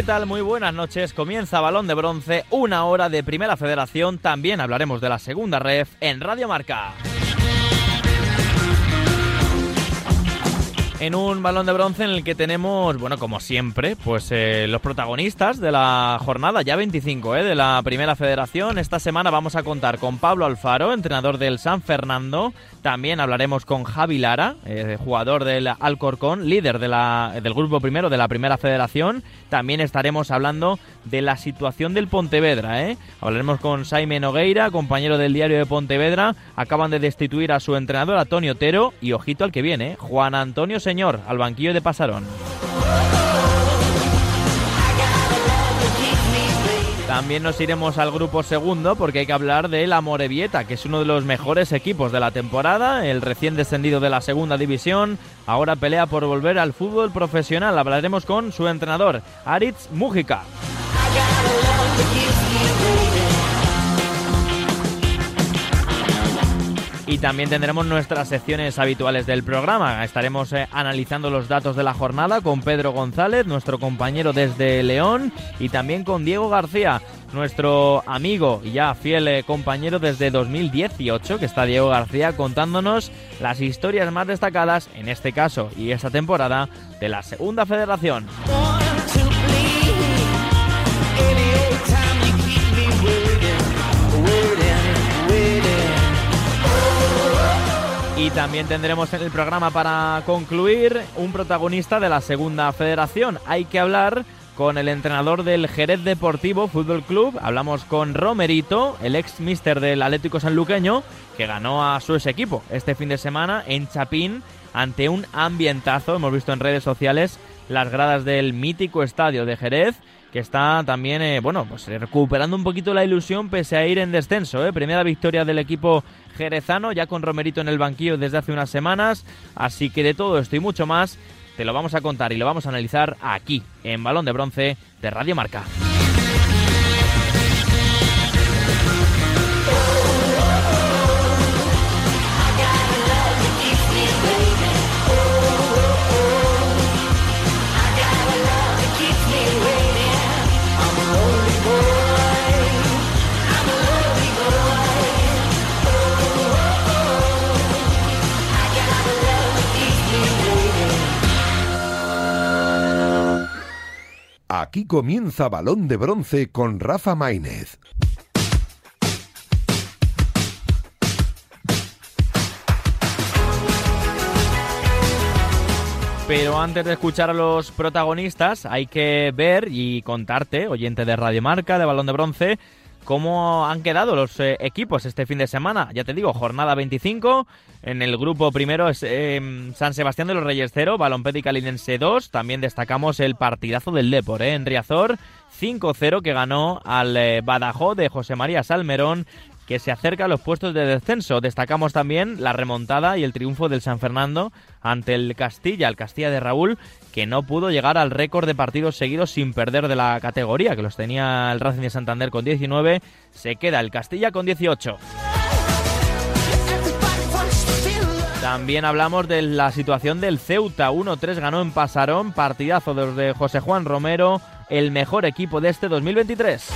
¿Qué tal? Muy buenas noches. Comienza Balón de Bronce, una hora de Primera Federación. También hablaremos de la segunda ref en Radio Marca. En un balón de bronce en el que tenemos, bueno, como siempre, pues eh, los protagonistas de la jornada, ya 25, eh, de la Primera Federación. Esta semana vamos a contar con Pablo Alfaro, entrenador del San Fernando. También hablaremos con Javi Lara, eh, jugador del Alcorcón, líder del grupo primero de la Primera Federación. También estaremos hablando de la situación del Pontevedra. ¿eh? Hablaremos con Jaime Nogueira, compañero del diario de Pontevedra. Acaban de destituir a su entrenador, Antonio Otero, y ojito al que viene, Juan Antonio señor al banquillo de Pasarón. También nos iremos al grupo segundo porque hay que hablar de la Morevieta, que es uno de los mejores equipos de la temporada, el recién descendido de la segunda división, ahora pelea por volver al fútbol profesional. Hablaremos con su entrenador, Aritz Mújica. Y también tendremos nuestras secciones habituales del programa. Estaremos eh, analizando los datos de la jornada con Pedro González, nuestro compañero desde León, y también con Diego García, nuestro amigo y ya fiel eh, compañero desde 2018, que está Diego García contándonos las historias más destacadas, en este caso y esta temporada, de la Segunda Federación. Y también tendremos en el programa para concluir un protagonista de la segunda federación. Hay que hablar con el entrenador del Jerez Deportivo Fútbol Club. Hablamos con Romerito, el ex mister del Atlético Sanluqueño, que ganó a su ex equipo este fin de semana en Chapín ante un ambientazo. Hemos visto en redes sociales las gradas del mítico estadio de Jerez que está también, eh, bueno, pues recuperando un poquito la ilusión pese a ir en descenso. Eh. Primera victoria del equipo jerezano, ya con Romerito en el banquillo desde hace unas semanas. Así que de todo esto y mucho más, te lo vamos a contar y lo vamos a analizar aquí, en Balón de Bronce de Radio Marca. Aquí comienza Balón de Bronce con Rafa Maínez. Pero antes de escuchar a los protagonistas, hay que ver y contarte, oyente de Radio Marca, de Balón de Bronce, cómo han quedado los eh, equipos este fin de semana. Ya te digo, jornada 25. En el grupo primero es em, San Sebastián de los Reyes 0, Balompédica Calinense 2. También destacamos el partidazo del Depor ¿eh? en Riazor 5-0 que ganó al eh, Badajoz de José María Salmerón que se acerca a los puestos de descenso. Destacamos también la remontada y el triunfo del San Fernando ante el Castilla, el Castilla de Raúl, que no pudo llegar al récord de partidos seguidos sin perder de la categoría, que los tenía el Racing de Santander con 19, se queda el Castilla con 18. También hablamos de la situación del Ceuta. 1-3 ganó en Pasarón, partidazo desde José Juan Romero, el mejor equipo de este 2023.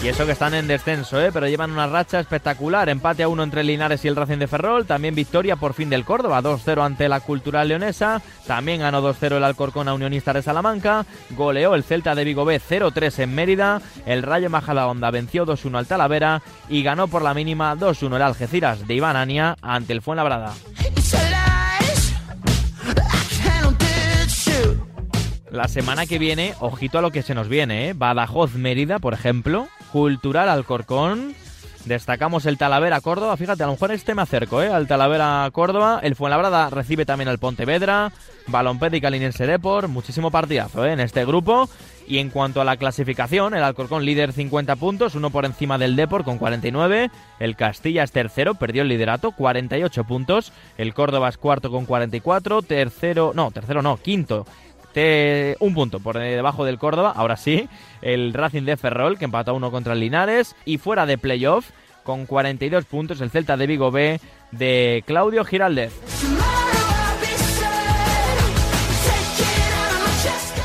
Y eso que están en descenso, ¿eh? pero llevan una racha espectacular. Empate a uno entre Linares y el Racing de Ferrol. También victoria por fin del Córdoba, 2-0 ante la Cultural Leonesa. También ganó 2-0 el Alcorcón a Unionista de Salamanca. Goleó el Celta de Vigo B 0-3 en Mérida. El Rayo Majadahonda venció 2-1 al Talavera. Y ganó por la mínima 2-1 el Algeciras de Iván Ania ante el Fuenlabrada. La semana que viene, ojito a lo que se nos viene, ¿eh? Badajoz Mérida, por ejemplo. Cultural Alcorcón. Destacamos el Talavera Córdoba. Fíjate, a lo mejor este me acerco, ¿eh? Al Talavera Córdoba. El Fuenlabrada recibe también al Pontevedra. Balompédica Linense Depor. Muchísimo partidazo, ¿eh? En este grupo. Y en cuanto a la clasificación, el Alcorcón líder 50 puntos, uno por encima del Depor con 49. El Castilla es tercero, perdió el liderato, 48 puntos. El Córdoba es cuarto con 44. Tercero, no, tercero no, quinto un punto por debajo del Córdoba, ahora sí, el Racing de Ferrol, que empató uno contra el Linares, y fuera de playoff, con 42 puntos, el Celta de Vigo B de Claudio Giraldez.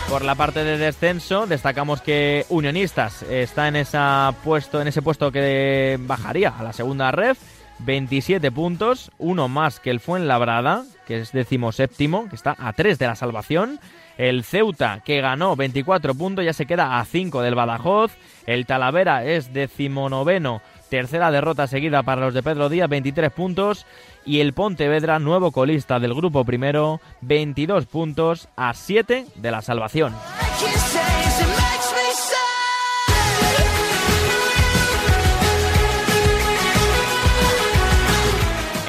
Por la parte de descenso, destacamos que Unionistas está en, esa puesto, en ese puesto que bajaría a la segunda ref. 27 puntos, uno más que el Fuenlabrada, que es decimoséptimo, que está a 3 de la salvación. El Ceuta, que ganó 24 puntos, ya se queda a 5 del Badajoz. El Talavera es decimonoveno, tercera derrota seguida para los de Pedro Díaz, 23 puntos y el Pontevedra, nuevo colista del grupo primero, 22 puntos a 7 de la salvación.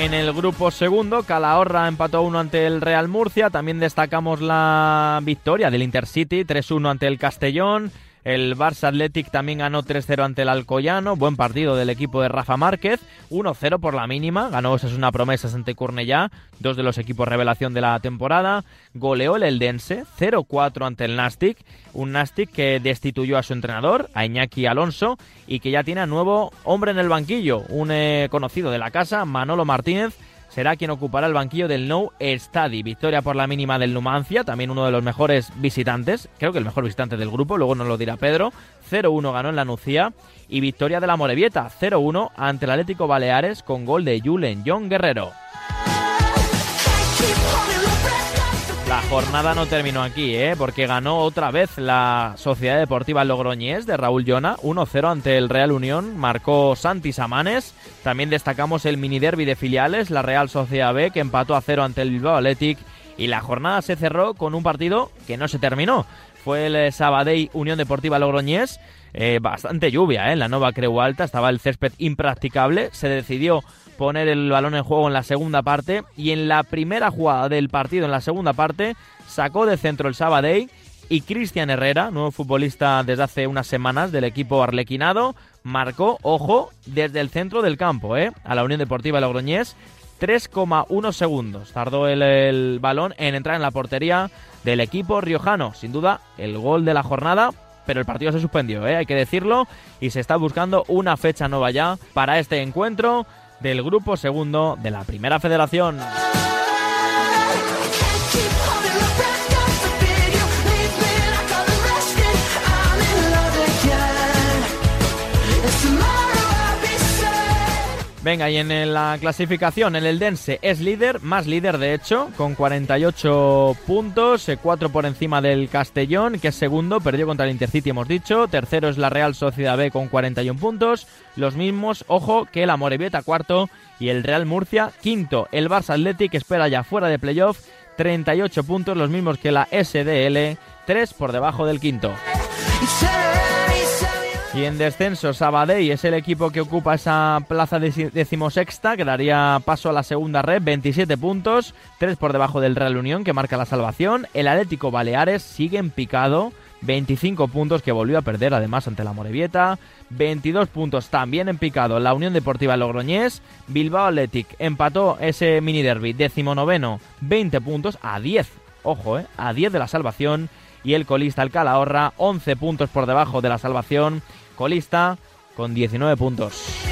En el grupo segundo, Calahorra empató 1 ante el Real Murcia. También destacamos la victoria del Intercity, 3-1 ante el Castellón. El Barça Athletic también ganó 3-0 ante el Alcoyano. Buen partido del equipo de Rafa Márquez. 1-0 por la mínima. Ganó es una promesa ante Cornellá, dos de los equipos revelación de la temporada. Goleó el Eldense 0-4 ante el Nastic. Un Nastic que destituyó a su entrenador, a Iñaki Alonso, y que ya tiene a nuevo hombre en el banquillo. Un eh, conocido de la casa, Manolo Martínez será quien ocupará el banquillo del No Stadi. Victoria por la mínima del Numancia, también uno de los mejores visitantes, creo que el mejor visitante del grupo, luego nos lo dirá Pedro. 0-1 ganó en la Nucía y victoria de la Morevieta, 0-1 ante el Atlético Baleares con gol de Julen John Guerrero. La jornada no terminó aquí, ¿eh? porque ganó otra vez la Sociedad Deportiva Logroñés de Raúl Llona, 1-0 ante el Real Unión, marcó Santi Samanes. También destacamos el mini derby de filiales, la Real Sociedad B, que empató a 0 ante el Bilbao Athletic. Y la jornada se cerró con un partido que no se terminó. Fue el Sabadell Unión Deportiva Logroñés. Eh, bastante lluvia ¿eh? en la Nova Creu Alta, estaba el césped impracticable. Se decidió poner el balón en juego en la segunda parte y en la primera jugada del partido, en la segunda parte, sacó de centro el Sabadell y Cristian Herrera, nuevo futbolista desde hace unas semanas del equipo arlequinado, marcó, ojo, desde el centro del campo, ¿eh? a la Unión Deportiva Logroñés, 3,1 segundos. Tardó el, balón en entrar en la portería del equipo riojano. Sin duda, el gol de la jornada, pero el partido se suspendió, ¿eh? hay que decirlo, y se está buscando una fecha nueva ya para este encuentro del grupo segundo de la Primera Federación. Venga, y en la clasificación, el Dense es líder, más líder de hecho, con 48 puntos, 4 eh, por encima del Castellón, que es segundo, perdió contra el Intercity, hemos dicho. Tercero es la Real Sociedad B con 41 puntos, los mismos, ojo, que la Morevieta cuarto y el Real Murcia quinto. El Barça Athletic espera ya fuera de playoff, 38 puntos, los mismos que la SDL, 3 por debajo del quinto. Y en descenso, Sabadell es el equipo que ocupa esa plaza decimosexta, que daría paso a la segunda red, 27 puntos, 3 por debajo del Real Unión, que marca la salvación. El Atlético Baleares sigue en picado, 25 puntos que volvió a perder además ante la Morevieta, 22 puntos también en picado. La Unión Deportiva Logroñés, Bilbao Athletic empató ese mini derby, decimonoveno, 20 puntos a 10, ojo, eh, a 10 de la salvación, y el colista el Calahorra, 11 puntos por debajo de la salvación colista con 19 puntos.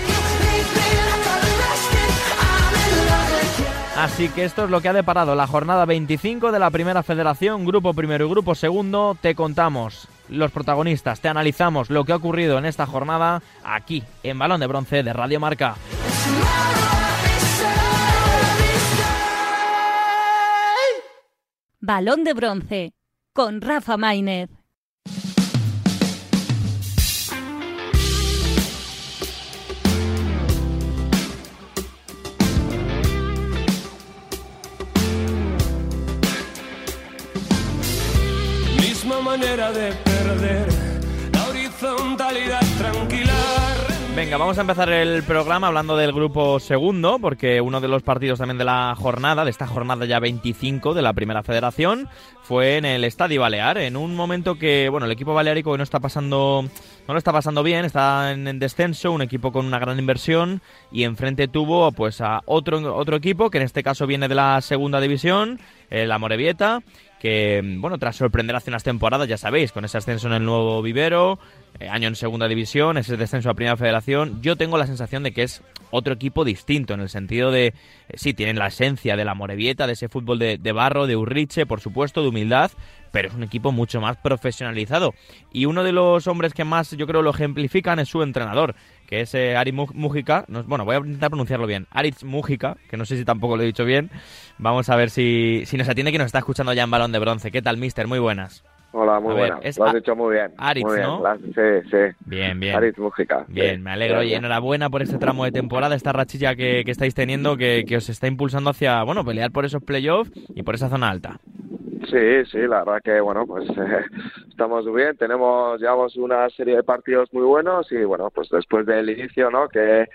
Así que esto es lo que ha deparado la jornada 25 de la Primera Federación, Grupo Primero y Grupo Segundo. Te contamos los protagonistas, te analizamos lo que ha ocurrido en esta jornada aquí en Balón de Bronce de Radio Marca. Balón de Bronce con Rafa Maínez. Manera de perder la horizontalidad tranquila. Venga, vamos a empezar el programa hablando del grupo segundo, porque uno de los partidos también de la jornada, de esta jornada ya 25 de la Primera Federación, fue en el Estadio Balear, en un momento que, bueno, el equipo balearico no está pasando, no lo está pasando bien, está en, descenso, un equipo con una gran inversión, y enfrente tuvo pues a otro, otro equipo, que en este caso viene de la segunda división, la Morevieta, que, bueno, tras sorprender hace unas temporadas, ya sabéis, con ese ascenso en el nuevo vivero, eh, año en segunda división, ese descenso a primera federación, yo tengo la sensación de que es otro equipo distinto, en el sentido de, eh, sí, tienen la esencia de la Morevieta, de ese fútbol de, de barro, de Urriche, por supuesto, de humildad, pero es un equipo mucho más profesionalizado. Y uno de los hombres que más yo creo lo ejemplifican es su entrenador, que es eh, Ari Mujica. bueno, voy a intentar pronunciarlo bien. Aritz Mujica, que no sé si tampoco lo he dicho bien. Vamos a ver si, si nos atiende que nos está escuchando ya en Balón de Bronce. ¿Qué tal, mister? Muy buenas. Hola, muy buenas. Lo has dicho muy bien. Aritz, ¿no? Sí, sí. Bien, bien. Aritz Mujica. Bien, me alegro. y enhorabuena por este tramo de temporada, esta rachilla que, que estáis teniendo, que, que os está impulsando hacia, bueno, pelear por esos playoffs y por esa zona alta. Sí, sí, la verdad que bueno, pues eh, estamos muy bien, tenemos llevamos una serie de partidos muy buenos y bueno, pues después del inicio, ¿no? Que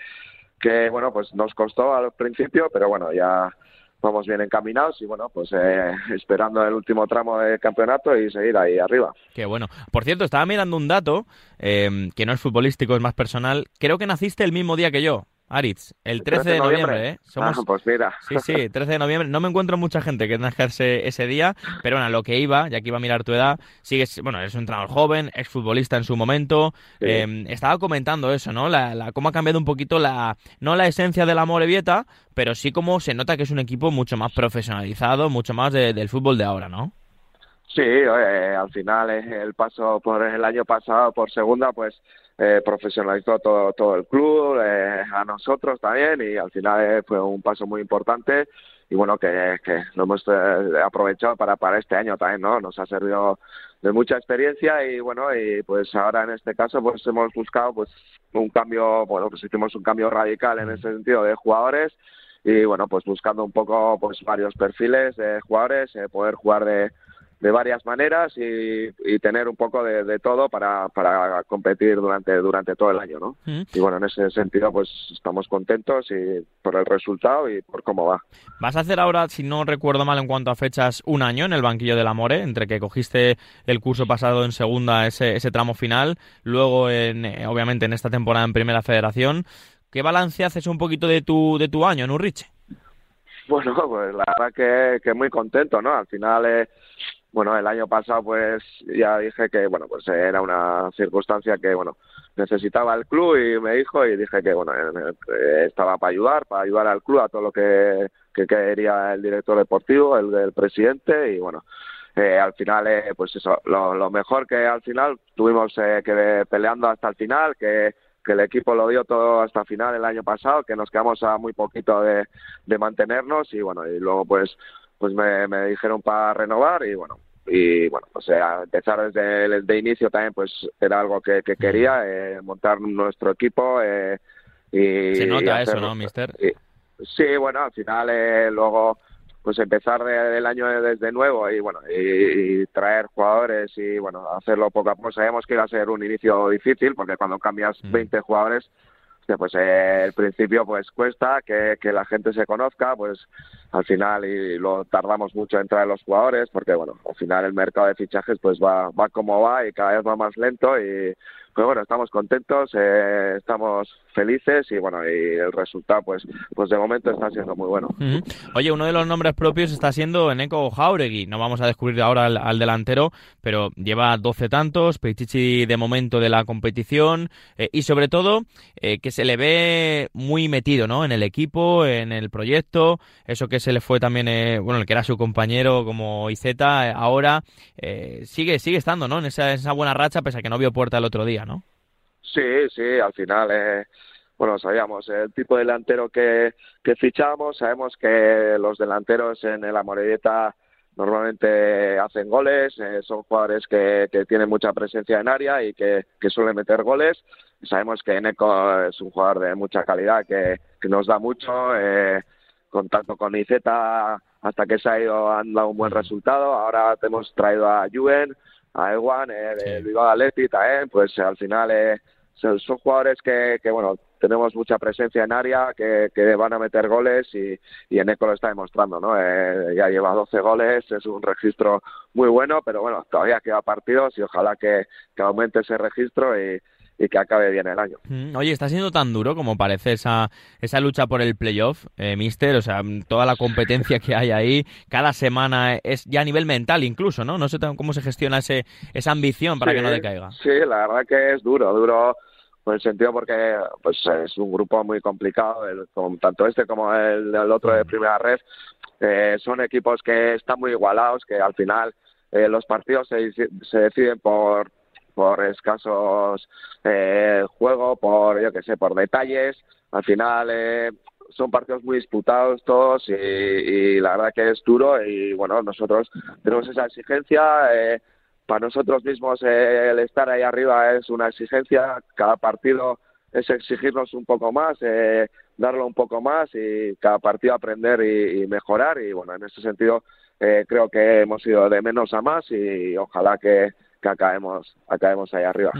que bueno, pues nos costó al principio, pero bueno, ya vamos bien encaminados y bueno, pues eh, esperando el último tramo del campeonato y seguir ahí arriba. Qué bueno. Por cierto, estaba mirando un dato eh, que no es futbolístico, es más personal. Creo que naciste el mismo día que yo. Aritz, el 13 de noviembre, ¿eh? Somos... Ah, pues mira. Sí, sí, 13 de noviembre. No me encuentro mucha gente que nacerse ese día, pero bueno, lo que iba, ya que iba a mirar tu edad, sigues, bueno, eres un entrenador joven, exfutbolista en su momento. Em, estaba comentando eso, ¿no? La, cómo ha cambiado un poquito la, no la esencia del amor Vieta, pero sí cómo se nota que es un equipo mucho más profesionalizado, mucho más del fútbol de ahora, ¿no? Sí, al final el paso por el año pasado por segunda, pues eh, profesionalizó todo, todo el club, eh, a nosotros también y al final eh, fue un paso muy importante. Y bueno que, que lo hemos eh, aprovechado para para este año también no nos ha servido de mucha experiencia y bueno y pues ahora en este caso pues hemos buscado pues un cambio bueno pues hicimos un cambio radical en ese sentido de jugadores y bueno pues buscando un poco pues varios perfiles de jugadores poder jugar de de varias maneras y, tener un poco de, todo para, para, competir durante durante todo el año, ¿no? Y bueno, en ese sentido, pues estamos contentos y por el resultado y por cómo va. Vas a hacer ahora, si no recuerdo mal en cuanto a fechas, un año en el banquillo del Amore, entre que cogiste el curso pasado en segunda, ese, ese tramo final, luego, en, eh, obviamente, en esta temporada en Primera Federación. ¿Qué balance haces un poquito de tu, de tu año en Urriche? Bueno, pues la verdad que, que muy contento, ¿no? Al final... Eh, bueno, el año pasado pues ya dije que, bueno, pues era una circunstancia que, bueno, necesitaba el club y me dijo y dije que, bueno, eh, estaba para ayudar, para ayudar al club a todo lo que, que quería el director deportivo, el del presidente y, bueno, eh, al final, eh, pues eso, lo, lo, mejor que al final tuvimos eh, que peleando hasta el final, que, que el equipo lo dio todo hasta el final el año pasado, que nos quedamos a muy poquito de, de mantenernos y bueno, y luego pues pues me, me dijeron para renovar y bueno, y bueno, pues eh, empezar desde el de inicio también pues era algo que, que quería, eh, montar nuestro equipo eh, y... Se nota eso, ¿no, mister? sí, bueno, al final eh, luego pues empezar el año desde nuevo y bueno, y, traer jugadores y bueno, hacerlo poco a poco. Sabemos que iba a ser un inicio difícil porque cuando cambias 20 jugadores pues eh, el principio pues cuesta que, que la gente se conozca, pues al final y lo tardamos mucho en traer los jugadores porque bueno, al final el mercado de fichajes pues va, va como va y cada vez va más lento y pues bueno, estamos contentos, eh, estamos felices y bueno, y el resultado pues pues de momento está siendo muy bueno. Oye, uno de los nombres propios está siendo Eneco Jauregui, no vamos a descubrir ahora al, delantero, pero lleva 12 tantos, Pichichi de momento de la competición eh, y sobre todo eh, que se le ve muy metido, ¿no? En el equipo, en el proyecto, eso que se le fue también, bueno, el que era su compañero como Izeta, ahora sigue sigue estando, ¿no? En esa, buena racha pese a que no vio puerta el otro día. Sí, sí, al final, eh, bueno, sabíamos el tipo de delantero que, que fichamos, sabemos que los delanteros en el Amorelleta normalmente hacen goles, eh, son jugadores que, que, tienen mucha presencia en área y que, que suelen meter goles. Sabemos que Eneco es un jugador de mucha calidad, que, que nos da mucho, eh, contacto con Izeta hasta que se ha ido han dado un buen resultado. Ahora hemos traído a Juven, a Ewan, eh, el sí. Atleti también, pues al final eh, son, jugadores que, que, bueno, tenemos mucha presencia en área, que, que van a meter goles y, y Eco lo está demostrando, ¿no? Eh, ya lleva 12 goles, es un registro muy bueno, pero bueno, todavía queda partidos y ojalá que, que aumente ese registro y, y que acabe bien el año. Mm, oye, está siendo tan duro como parece esa, esa lucha por el playoff, eh, Mister, o sea, toda la competencia que hay ahí, cada semana es ya a nivel mental incluso, ¿no? No sé cómo se gestiona ese, esa ambición para que no decaiga. Sí, la verdad que es duro, duro en el sentido porque pues es un grupo muy complicado, tanto este como el, otro de primera red, eh, son equipos que están muy igualados, que al final eh, los partidos se, se deciden por por escasos eh, juego, por yo que sé, por detalles. Al final eh, son partidos muy disputados todos y, la verdad que es duro y bueno, nosotros tenemos esa exigencia. Eh, para nosotros mismos eh, el estar ahí arriba es una exigencia. Cada partido es exigirnos un poco más, eh, darlo un poco más y cada partido aprender y, y mejorar. Y bueno, en ese sentido eh, creo que hemos ido de menos a más y ojalá que, que acabemos, acabemos ahí arriba.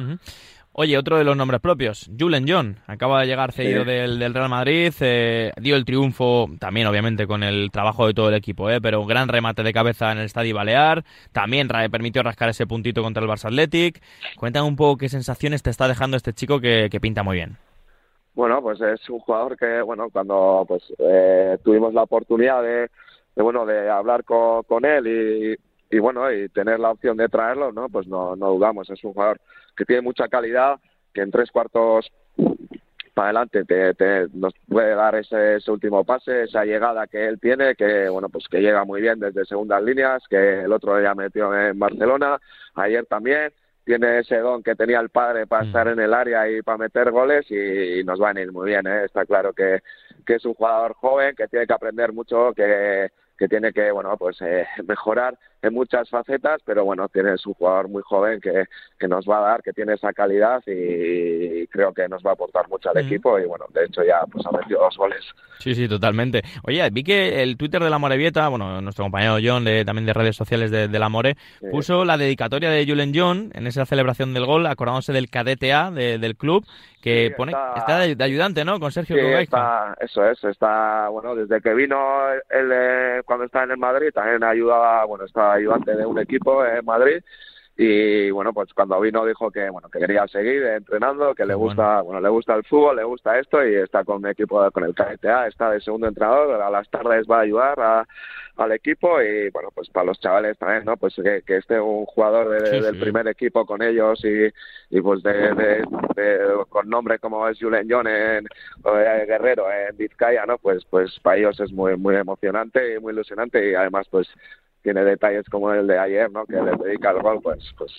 Oye, otro de los nombres propios, Julen John, acaba de llegar cedido del, del, Real Madrid, eh, dio el triunfo también obviamente con el trabajo de todo el equipo, eh, pero un gran remate de cabeza en el Estadio Balear, también permitió rascar ese puntito contra el Barça Athletic. Cuéntame un poco qué sensaciones te está dejando este chico que, pinta muy bien. Bueno, pues es un jugador que, bueno, cuando pues eh, tuvimos la oportunidad de, bueno, de hablar con, con él y, y bueno, y tener la opción de traerlo, ¿no? Pues no, no dudamos, es un jugador que tiene mucha calidad, que en tres cuartos para adelante te, nos puede dar ese, ese, último pase, esa llegada que él tiene, que bueno, pues que llega muy bien desde segundas líneas, que el otro día metió en Barcelona, ayer también, tiene ese don que tenía el padre para mm. estar en el área y para meter goles y, nos va a ir muy bien, ¿eh? está claro que, que es un jugador joven, que tiene que aprender mucho, que que tiene que bueno pues eh, mejorar en muchas facetas pero bueno tiene un jugador muy joven que, que nos va a dar que tiene esa calidad y, creo que nos va a aportar mucho al equipo y bueno de hecho ya pues ha metido dos goles. Sí sí totalmente. Oye vi que el Twitter de la Morevieta bueno nuestro compañero John de, también de redes sociales de, la More puso la dedicatoria de Julen John en esa celebración del gol acordándose del KDTA del club que pone está, de, ayudante no con Sergio sí, eso es está bueno desde que vino el, el cuando estaba en el Madrid también ayudaba, bueno, estaba ayudante de un equipo en Madrid y bueno pues cuando vino dijo que bueno que quería seguir entrenando que le gusta bueno. le gusta el fútbol le gusta esto y está con un equipo con el KTA está de segundo entrenador a las tardes va a ayudar a, al equipo y bueno pues para los chavales también no pues que, que esté un jugador del primer equipo con ellos y, y pues de, con nombre como es Julen John en Guerrero en Vizcaya no pues pues para ellos es muy muy emocionante y muy ilusionante y además pues tiene detalles como el de ayer, ¿no? Que le dedica el gol, pues, pues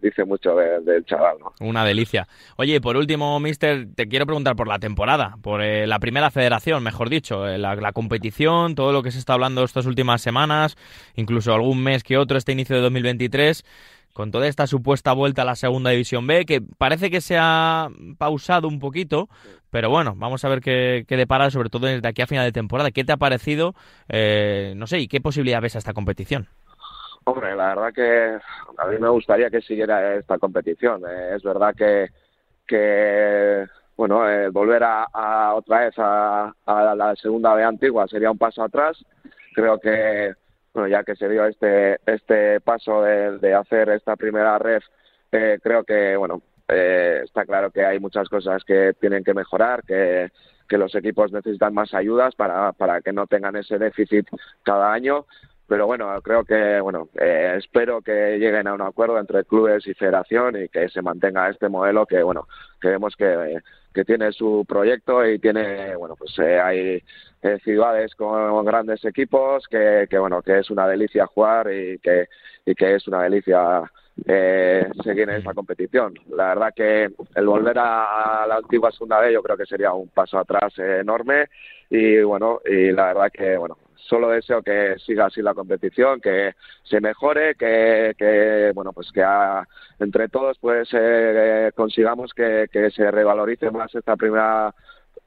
dice mucho del chaval, ¿no? Una delicia. Oye, por último, Mister, te quiero preguntar por la temporada, por eh, la primera federación, mejor dicho, eh, la, la, competición, todo lo que se está hablando estas últimas semanas, incluso algún mes que otro, este inicio de 2023 con toda esta supuesta vuelta a la segunda división B, que parece que se ha pausado un poquito, pero bueno, vamos a ver qué, qué depara, sobre todo desde aquí a final de temporada. ¿Qué te ha parecido? Eh, no sé, ¿y qué posibilidad ves a esta competición? Hombre, la verdad que a mí me gustaría que siguiera esta competición. Eh, es verdad que, que bueno, eh, volver a, otra vez a, a la segunda B antigua sería un paso atrás. Creo que bueno, ya que se dio este, este paso de, hacer esta primera ref, eh, creo que, bueno, eh, está claro que hay muchas cosas que tienen que mejorar, que, que los equipos necesitan más ayudas para, para que no tengan ese déficit cada año. Pero bueno, creo que, bueno, eh, espero que lleguen a un acuerdo entre clubes y federación y que se mantenga este modelo que, bueno, que vemos que, que tiene su proyecto y tiene, bueno, pues eh, hay eh, ciudades con grandes equipos que, que, bueno, que es una delicia jugar y que, y que es una delicia eh, seguir en esa competición. La verdad que el volver a, la antigua segunda B yo creo que sería un paso atrás enorme y bueno, y la verdad que bueno, solo deseo que siga así la competición, que se mejore, que, que bueno, pues que entre todos pues eh, consigamos que, que se revalorice más esta primera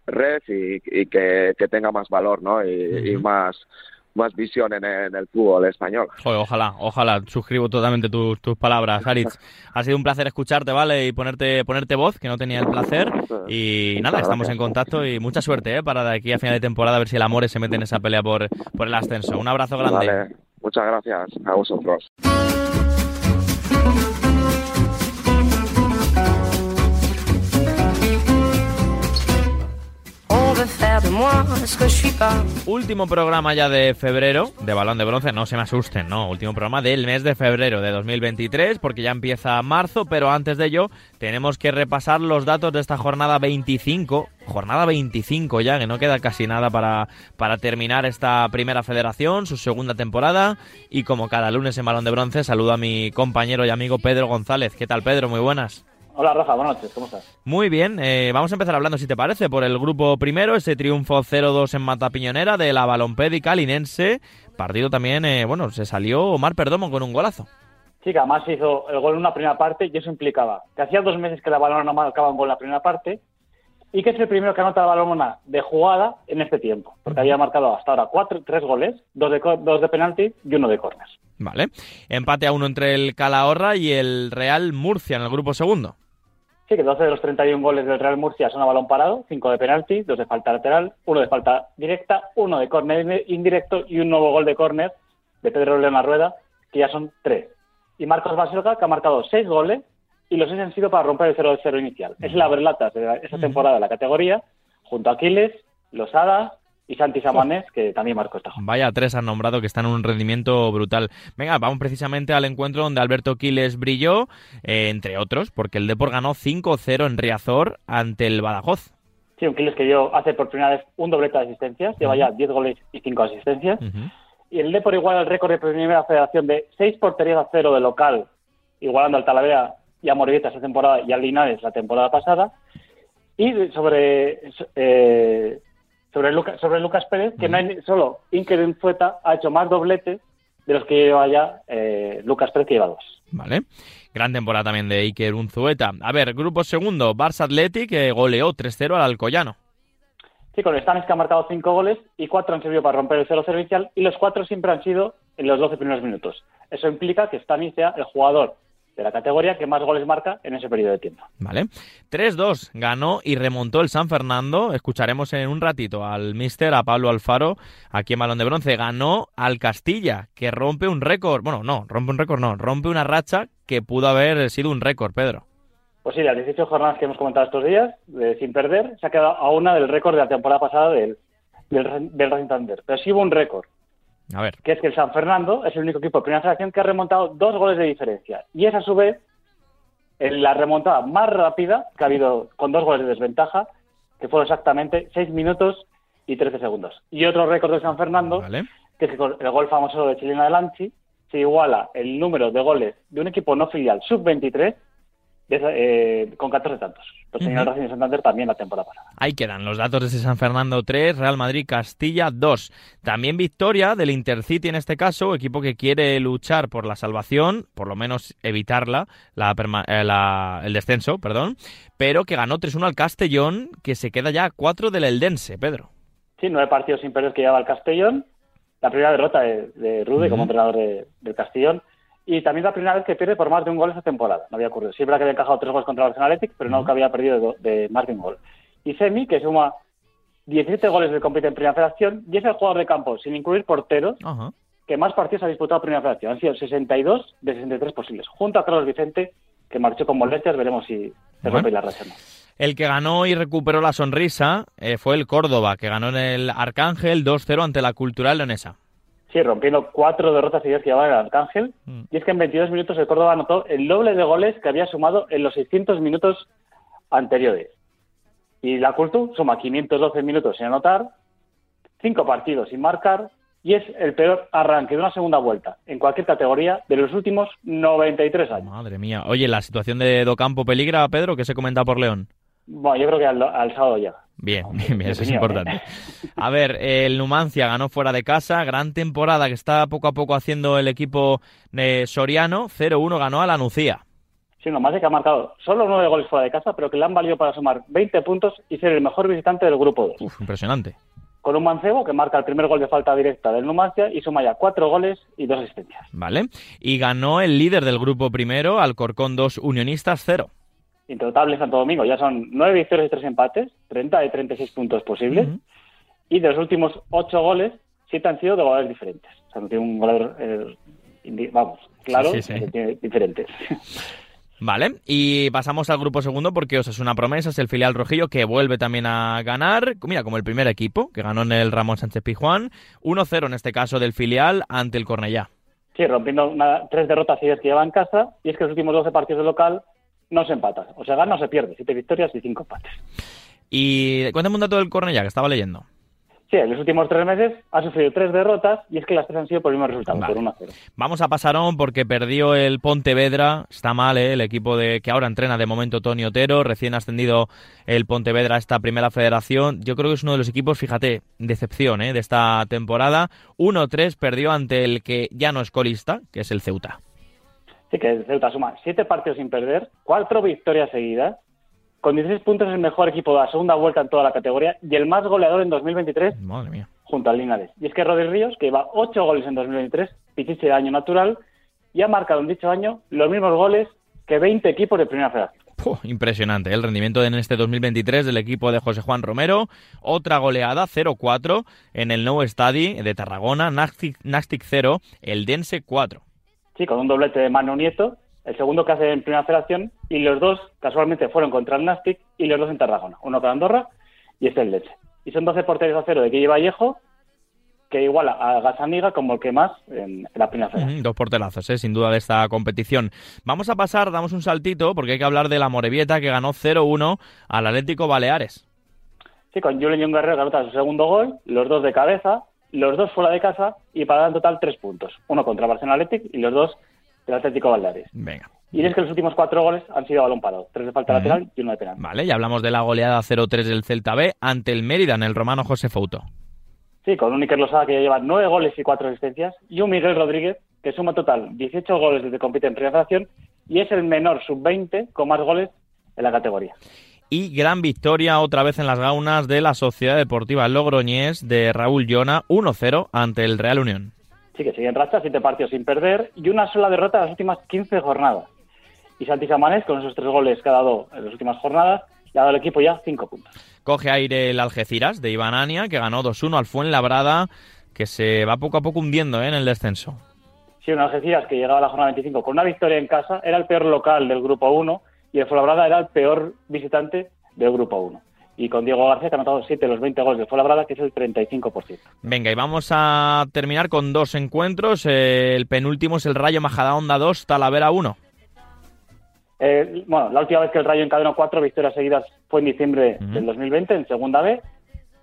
red y, y que, que, tenga más valor, ¿no? Y, y más más visión en el, fútbol español. ojalá, ojalá. Suscribo totalmente tus, tus palabras, Aritz. ha sido un placer escucharte, ¿vale? Y ponerte, ponerte voz, que no tenía el placer. Y nada, estamos en contacto y mucha suerte, ¿eh? Para de aquí a final de temporada a ver si el Amores se mete en esa pelea por, por el ascenso. Un abrazo grande. Vale. Muchas gracias a vosotros. Último programa ya de febrero de Balón de Bronce, no se me asusten, no, último programa del mes de febrero de 2023 porque ya empieza marzo, pero antes de ello tenemos que repasar los datos de esta jornada 25, jornada 25 ya, que no queda casi nada para, para terminar esta primera federación, su segunda temporada y como cada lunes en Balón de Bronce saludo a mi compañero y amigo Pedro González. ¿Qué tal Pedro? Muy buenas. Hola Rafa, buenas noches, ¿cómo estás? Muy bien, eh, vamos a empezar hablando, si te parece, por el grupo primero, ese triunfo 0-2 en Mata Piñonera de la Balompédica Linense. Partido también, eh, bueno, se salió Omar Perdomo con un golazo. Sí, que además hizo el gol en una primera parte y eso implicaba que hacía dos meses que la Balona no marcaba un gol en la primera parte y que es el primero que anota la Balona de jugada en este tiempo, porque había marcado hasta ahora cuatro, tres goles, dos de, dos de penalti y uno de córner. Vale, empate a uno entre el Calahorra y el Real Murcia en el grupo segundo. Sí, que 12 de los 31 goles del Real Murcia son a balón parado, 5 de penalti, 2 de falta lateral, 1 de falta directa, 1 de córner indirecto y un nuevo gol de córner de Pedro León Rueda, que ya son 3. Y Marcos Basilga, que ha marcado 6 goles y los 6 han sido para romper el 0-0 inicial. Es la verlata de esa temporada de la categoría, junto a Aquiles, Losada, y Santi Samanés, que también marcó esta Vaya, tres han nombrado que están en un rendimiento brutal. Venga, vamos precisamente al encuentro donde Alberto Quiles brilló, eh, entre otros, porque el Depor ganó 5-0 en Riazor ante el Badajoz. Sí, un Quiles que dio hace por primera vez un doblete de asistencias, lleva ya 10 goles y 5 asistencias. Y el Depor igual el récord de primera federación de 6 porterías a 0 de local, igualando al Talavera y a Moribeta esta temporada y al Linares la temporada pasada. Y sobre eh, sobre, sobre Lucas Pérez, que no hay solo Inker Enzueta ha hecho más dobletes de los que lleva ya eh, Lucas Pérez, que lleva dos. Vale. Gran temporada también de Iker Unzueta. A ver, grupo segundo, Barça Athletic, que goleó 3-0 al Alcoyano. Sí, con Stanis que ha marcado cinco goles y cuatro han servido para romper el 0-0 inicial y los cuatro siempre han sido en los 12 primeros minutos. Eso implica que Stanis sea el jugador de la categoría que más goles marca en ese periodo de tiempo. Vale. 3-2 ganó y remontó el San Fernando. Escucharemos en un ratito al mister, a Pablo Alfaro, aquí en Balón de Bronce. Ganó al Castilla, que rompe un récord. Bueno, no, rompe un récord, no. Rompe una racha que pudo haber sido un récord, Pedro. Pues sí, las 18 jornadas que hemos comentado estos días, sin perder, se ha quedado a una del récord de la temporada pasada del, del, del Racing Thunder. Pero sí hubo un récord a ver. Que es que el San Fernando es el único equipo de primera federación que ha remontado dos goles de diferencia. Y es a su vez la remontada más rápida que ha habido con dos goles de desventaja, que fueron exactamente 6 minutos y 13 segundos. Y otro récord de San Fernando, que es que con el gol famoso de Chilena de Lanchi, se iguala el número de goles de un equipo no filial sub-23 eh, con 14 tantos. Los uh -huh. Racing Santander también la temporada pasada. Ahí quedan los datos de ese San Fernando 3, Real Madrid Castilla 2. También victoria del Intercity en este caso, equipo que quiere luchar por la salvación, por lo menos evitarla, la, eh, la, el descenso, perdón, pero que ganó 3-1 al Castellón, que se queda ya a 4 del Eldense, Pedro. Sí, nueve partidos sin perder que lleva el Castellón. La primera derrota de, de Rude uh -huh. como entrenador de, del Castellón. Y también la primera vez que pierde por más de un gol esa temporada. No había ocurrido. Siempre que había encajado tres goles contra el Arsenal Athletic, pero no que había perdido de, de, más de un gol. Y Semi, que suma 17 goles de compite en Primera Federación, y es el jugador de campo, sin incluir porteros, que más partidos ha disputado en Primera Federación. Han sido 62 de 63 posibles. Junto a Carlos Vicente, que marchó con molestias, veremos si se rompe la racha. El que ganó y recuperó la sonrisa eh, fue el Córdoba, que ganó en el Arcángel 2-0 ante la Cultural Leonesa. Sí, rompiendo cuatro derrotas seguidas que llevaba el Arcángel. Mm. Y es que en 22 minutos el Córdoba anotó el doble de goles que había sumado en los 600 minutos anteriores. Y la Cultu suma 512 minutos sin anotar, cinco partidos sin marcar, y es el peor arranque de una segunda vuelta en cualquier categoría de los últimos 93 años. Madre mía. Oye, la situación de Docampo peligra, Pedro, que se comenta por León. Bueno, yo creo que al, al sábado ya. Bien, bien, bien, eso es importante. ¿eh? A ver, el Numancia ganó fuera de casa, gran temporada que está poco a poco haciendo el equipo de Soriano, 0-1 ganó a la Nucía. Sí, Numancia que ha marcado solo nueve goles fuera de casa, pero que le han valido para sumar 20 puntos y ser el mejor visitante del grupo 2. Uf, impresionante. Con un mancebo que marca el primer gol de falta directa del Numancia y suma ya cuatro goles y dos asistencias. Vale, y ganó el líder del grupo primero, Alcorcón 2, Unionistas 0 intotable Santo Domingo. Ya son nueve victorias y tres empates, 30 de 36 puntos posibles. Uh -huh. Y de los últimos ocho goles, siete han sido de goles diferentes. O sea, no tiene un goleador, eh, vamos, claro, sí, sí, sí. diferentes. Vale, y pasamos al grupo segundo porque os es una promesa, es el filial rojillo que vuelve también a ganar, mira, como el primer equipo que ganó en el Ramón Sánchez Pijuán, 1-0 en este caso del filial ante el Cornellá. Sí, rompiendo una, tres derrotas seguidas que lleva en casa, y es que los últimos 12 partidos de local no se empatan, o sea, gana o se pierde, siete victorias y cinco empates. Y cuéntame un dato del Cornellá que estaba leyendo. Sí, en los últimos tres meses ha sufrido tres derrotas y es que las tres han sido por el mismo resultado, Vale. por 1 0. Vamos a Pasarón porque perdió el Pontevedra. Está mal, ¿eh? el equipo de que ahora entrena de momento Tony Otero, recién ascendido el Pontevedra a esta primera federación. Yo creo que es uno de los equipos, fíjate, decepción ¿eh? de esta temporada. 1-3 perdió ante el que ya no es colista, que es el Ceuta. Que el Ceuta suma siete partidos sin perder, cuatro victorias seguidas, con 16 puntos es el mejor equipo de la segunda vuelta en toda la categoría y el más goleador en 2023 Madre mía. junto al Linares. Y es que Rodri Ríos, que lleva 8 goles en 2023, pichiche de año natural, y ha marcado en dicho año los mismos goles que 20 equipos de primera federación. Puh, impresionante ¿eh? el rendimiento en este 2023 del equipo de José Juan Romero. Otra goleada, 0-4 en el Nou Estadi de Tarragona, Nastic, Nastic 0, el Dense 4. Sí, con un doblete de Manu Nieto, el segundo que hace en primera federación, y los dos casualmente fueron contra el Nastic y los dos en Tarragona. Uno con Andorra y este el Leche. Y son 12 porteros a cero de Guille Vallejo, que iguala a Gasaniga como el que más en, la primera federación. Ujú, Dos porterazos, ¿eh? sin duda, de esta competición. Vamos a pasar, damos un saltito, porque hay que hablar de la Morevieta que ganó 0-1 al Atlético Baleares. Sí, con Julen Guerrero que anota su segundo gol, los dos de cabeza, los dos fuera de casa y para dar en total tres puntos. Uno contra Barcelona Athletic y los dos del Atlético Baleares. Venga. Y es que los últimos cuatro goles han sido a balón parado. Tres de falta lateral y uno de penal. Vale, ya hablamos de la goleada 0-3 del Celta B ante el Mérida en el romano José Fouto. Sí, con un Iker Losada que ya lleva nueve goles y cuatro asistencias y un Miguel Rodríguez que suma total 18 goles desde que compite en primera federación y es el menor sub-20 con más goles en la categoría. Y gran victoria otra vez en las gaunas de la Sociedad Deportiva Logroñés de Raúl Llona 1-0 ante el Real Unión. Sí, que sigue en racha, siete partidos sin perder y una sola derrota en las últimas 15 jornadas. Y Santi Samanés, con esos tres goles que ha dado en las últimas jornadas, le ha dado al equipo ya cinco puntos. Coge aire el Algeciras de Iván Ania, que ganó 2-1 al Fuenlabrada, que se va poco a poco hundiendo ¿eh? en el descenso. Sí, un Algeciras que llegaba a la jornada 25 con una victoria en casa, era el peor local del Grupo 1 y el Fuenlabrada era el peor visitante del Grupo 1. Y con Diego García, que ha anotado 7 de los 20 goles del Fuenlabrada, que es el 35%. Venga, y vamos a terminar con dos encuentros. Eh, el penúltimo es el Rayo Majadahonda 2, Talavera 1. Eh, bueno, la última vez que el Rayo encadenó cuatro victorias seguidas fue en diciembre Ujú. del 2020, en Segunda B.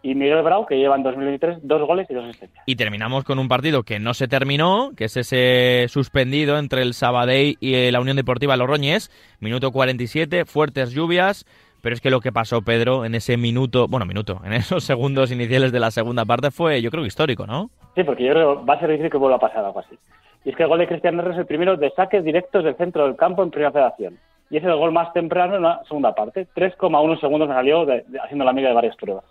Y Miguel Brau, que lleva en 2023 dos goles y dos asistencias. Y terminamos con un partido que no se terminó, que es ese suspendido entre el Sabadell y la Unión Deportiva Logroñés. Minuto 47, fuertes lluvias. Pero es que lo que pasó, Pedro, en ese minuto, bueno, minuto, en esos segundos iniciales de la segunda parte fue, yo creo histórico, ¿no? Sí, porque yo creo que va a ser difícil que vuelva a pasar algo así. Y es que el gol de Cristian Herrera es el primero de saques directos del centro del campo en Primera Federación. Y es el gol más temprano en la segunda parte. 3,1 segundos me salió de- de- haciendo la media de varias pruebas.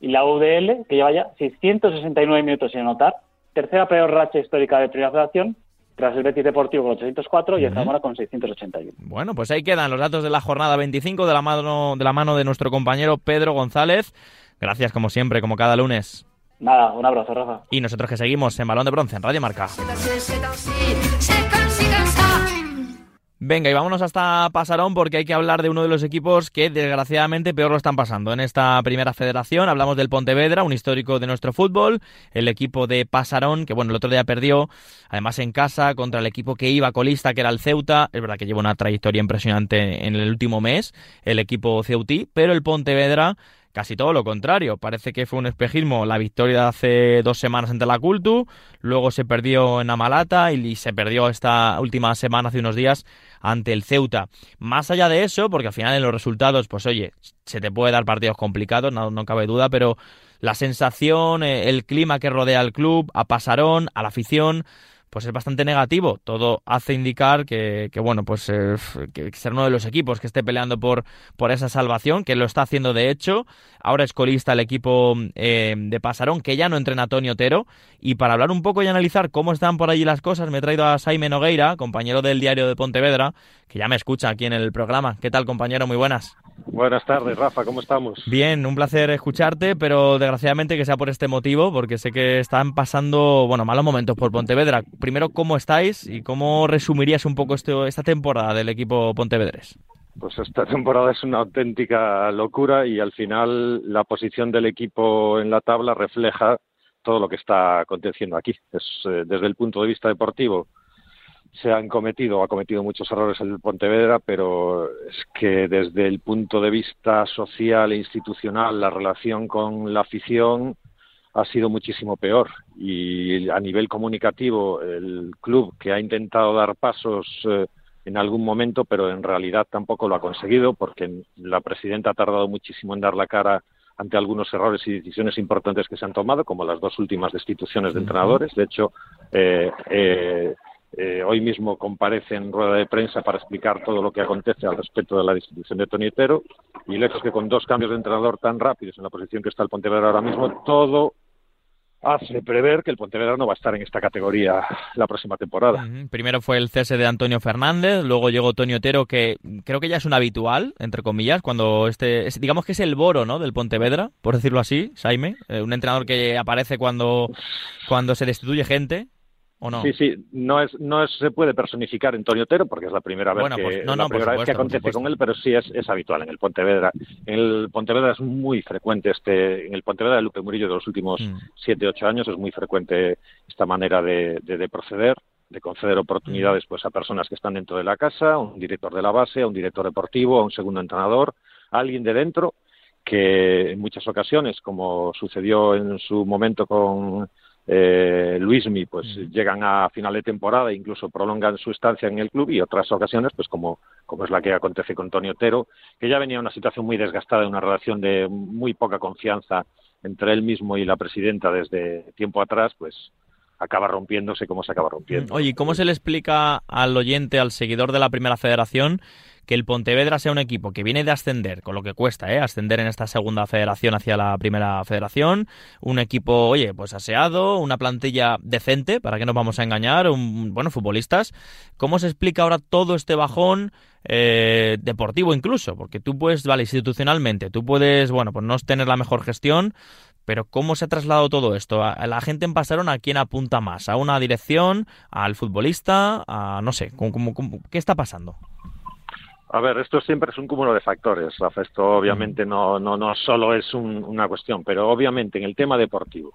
Y la UDL, que lleva ya 669 minutos sin anotar, tercera peor racha histórica de Primera Federación, tras el Betis Deportivo con 804 y el. Zamora con 681. Bueno, pues ahí quedan los datos de la jornada 25 de la mano de, la mano de nuestro compañero Pedro González. Gracias, como siempre, como cada lunes. Nada, un abrazo, Rafa. Y nosotros que seguimos en Balón de Bronce, en Radio Marca. Venga, y vámonos hasta Pasarón porque hay que hablar de uno de los equipos que desgraciadamente peor lo están pasando en esta primera federación. Hablamos del Pontevedra, un histórico de nuestro fútbol, el equipo de Pasarón, que bueno, el otro día perdió, además en casa, contra el equipo que iba colista, que era el Ceuta. Es verdad que lleva una trayectoria impresionante en el último mes, el equipo ceutí, pero el Pontevedra casi todo lo contrario. Parece que fue un espejismo la victoria de hace dos semanas ante la Cultu, luego se perdió en Amalata y se perdió esta última semana, hace unos días, ante el Ceuta. Más allá de eso, porque al final en los resultados, pues oye, se te puede dar partidos complicados, no, no cabe duda, pero la sensación, eh, el clima que rodea al club, a Pasarón, a la afición, pues es bastante negativo. Todo hace indicar que, que bueno, pues eh, que ser uno de los equipos que esté peleando por, por esa salvación, que lo está haciendo de hecho. Ahora es colista el equipo eh, de Pasarón, que ya no entrena Antonio Otero. Y para hablar un poco y analizar cómo están por allí las cosas, me he traído a Saime Nogueira, compañero del diario de Pontevedra, que ya me escucha aquí en el programa. ¿Qué tal, compañero? Muy buenas. Buenas tardes, Rafa, ¿cómo estamos? Bien, un placer escucharte, pero desgraciadamente que sea por este motivo, porque sé que están pasando, bueno, malos momentos por Pontevedra. Primero, ¿cómo estáis y cómo resumirías un poco este, esta temporada del equipo pontevedrés? Pues esta temporada es una auténtica locura y al final la posición del equipo en la tabla refleja todo lo que está aconteciendo aquí. Es, eh, desde el punto de vista deportivo, se han cometido, ha cometido muchos errores el Pontevedra, pero es que desde el punto de vista social e institucional la relación con la afición ha sido muchísimo peor y a nivel comunicativo el club que ha intentado dar pasos eh, en algún momento, pero en realidad tampoco lo ha conseguido porque la presidenta ha tardado muchísimo en dar la cara ante algunos errores y decisiones importantes que se han tomado, como las dos últimas destituciones de entrenadores. De hecho, eh, eh, eh, hoy mismo comparece en rueda de prensa para explicar todo lo que acontece al respecto de la distribución de Tonietero y lejos que con dos cambios de entrenador tan rápidos en la posición que está el Pontevedra ahora mismo, todo hace prever que el Pontevedra no va a estar en esta categoría la próxima temporada. Primero fue el cese de Antonio Fernández, luego llegó Tonio Otero, que creo que ya es un habitual, entre comillas, cuando este, digamos que es el boro, ¿no? Del Pontevedra, por decirlo así, Saime, eh, un entrenador que aparece cuando, cuando se destituye gente, Sí, sí, no es, no se puede personificar en Tony Otero porque es la primera vez que, pues, la primera vez que acontece con él, pero sí es, es habitual en el Pontevedra. En el Pontevedra es muy frecuente este, en el Pontevedra de Lupe Murillo de los últimos mm. siete, ocho años es muy frecuente esta manera de, de, proceder de conceder oportunidades pues a personas que están dentro de la casa, a un director de la base, a un director deportivo, a un segundo entrenador, a alguien de dentro que en muchas ocasiones, como sucedió en su momento con eh, Luismi pues llegan a final de temporada e incluso prolongan su estancia en el club y otras ocasiones pues como, como es la que acontece con Tony Otero que ya venía una situación muy desgastada una relación de muy poca confianza entre él mismo y la presidenta desde tiempo atrás pues acaba rompiéndose como se acaba rompiendo. Oye, ¿cómo se le explica al oyente, al seguidor de la Primera Federación, que el Pontevedra sea un equipo que viene de ascender, con lo que cuesta, ¿eh? Ascender en esta segunda federación hacia la Primera Federación, un equipo, oye, pues aseado, una plantilla decente, para que nos vamos a engañar, un, bueno, futbolistas. ¿Cómo se explica ahora todo este bajón? Eh, deportivo incluso, porque tú puedes, vale, institucionalmente, tú puedes, bueno, pues no tener la mejor gestión, pero ¿cómo se ha trasladado todo esto? ¿A la gente en Pasaron a quién apunta más? ¿A una dirección? ¿Al futbolista? A, no sé, qué está pasando? A ver, esto siempre es un cúmulo de factores, Rafa. Esto obviamente no, no, no solo es una cuestión, pero obviamente en el tema deportivo.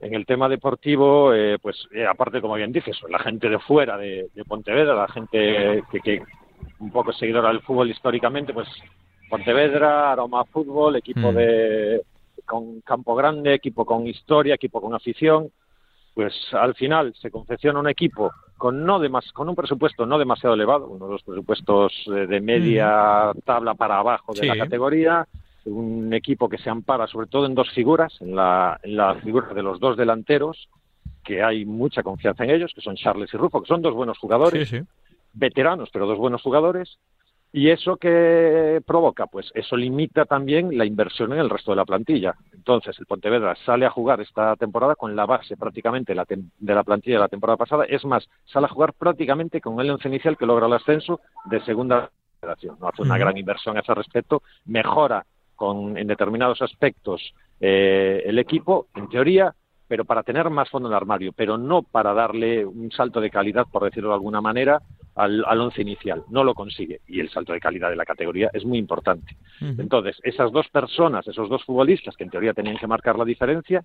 En el tema deportivo, eh, pues eh, aparte, como bien dices, la gente de fuera de, Pontevedra, la gente que, que, un poco es seguidora del fútbol históricamente, pues Pontevedra, Aroma Fútbol, equipo mm. de con campo grande, equipo con historia, equipo con afición, pues al final se confecciona un equipo con no con un presupuesto no demasiado elevado, uno de los presupuestos eh, de media tabla para abajo de la categoría, un equipo que se ampara sobre todo en dos figuras, en la, en la figura de los dos delanteros, que hay mucha confianza en ellos, que son Charles y Rufo, que son dos buenos jugadores, veteranos, pero dos buenos jugadores, ¿Y eso qué provoca? Pues eso limita también la inversión en el resto de la plantilla. Entonces, el Pontevedra sale a jugar esta temporada con la base prácticamente de la plantilla de la temporada pasada. Es más, sale a jugar prácticamente con el once inicial que logra el ascenso de segunda federación. No hace una gran inversión a ese respecto, mejora con, en determinados aspectos eh, el equipo, en teoría, pero para tener más fondo en el armario, pero no para darle un salto de calidad, por decirlo de alguna manera, al, al once inicial. No lo consigue. Y el salto de calidad de la categoría es muy importante. Entonces, esas dos personas, esos dos futbolistas que en teoría tenían que marcar la diferencia,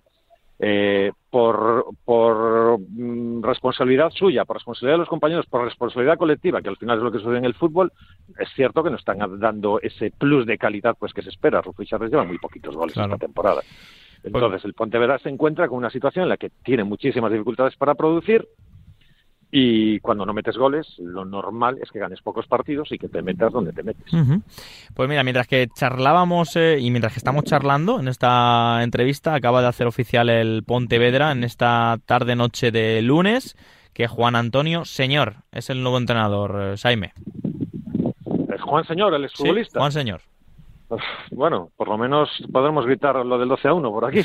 eh, por, por mm, responsabilidad suya, por responsabilidad de los compañeros, por responsabilidad colectiva, que al final es lo que sucede en el fútbol, es cierto que no están dando ese plus de calidad pues que se espera. Rufo y Charles llevan muy poquitos goles en esta temporada. Entonces, el Pontevedra se encuentra con una situación en la que tiene muchísimas dificultades para producir y cuando no metes goles, lo normal es que ganes pocos partidos y que te metas donde te metes. Pues mira, mientras que charlábamos eh, y mientras que estamos charlando en esta entrevista, acaba de hacer oficial el Pontevedra en esta tarde-noche de lunes que Juan Antonio Señor es el nuevo entrenador, eh, Jaime. Es Juan Señor, el exfutbolista. Juan Señor. Bueno, por lo menos podremos gritar lo del 12 a 1 por aquí.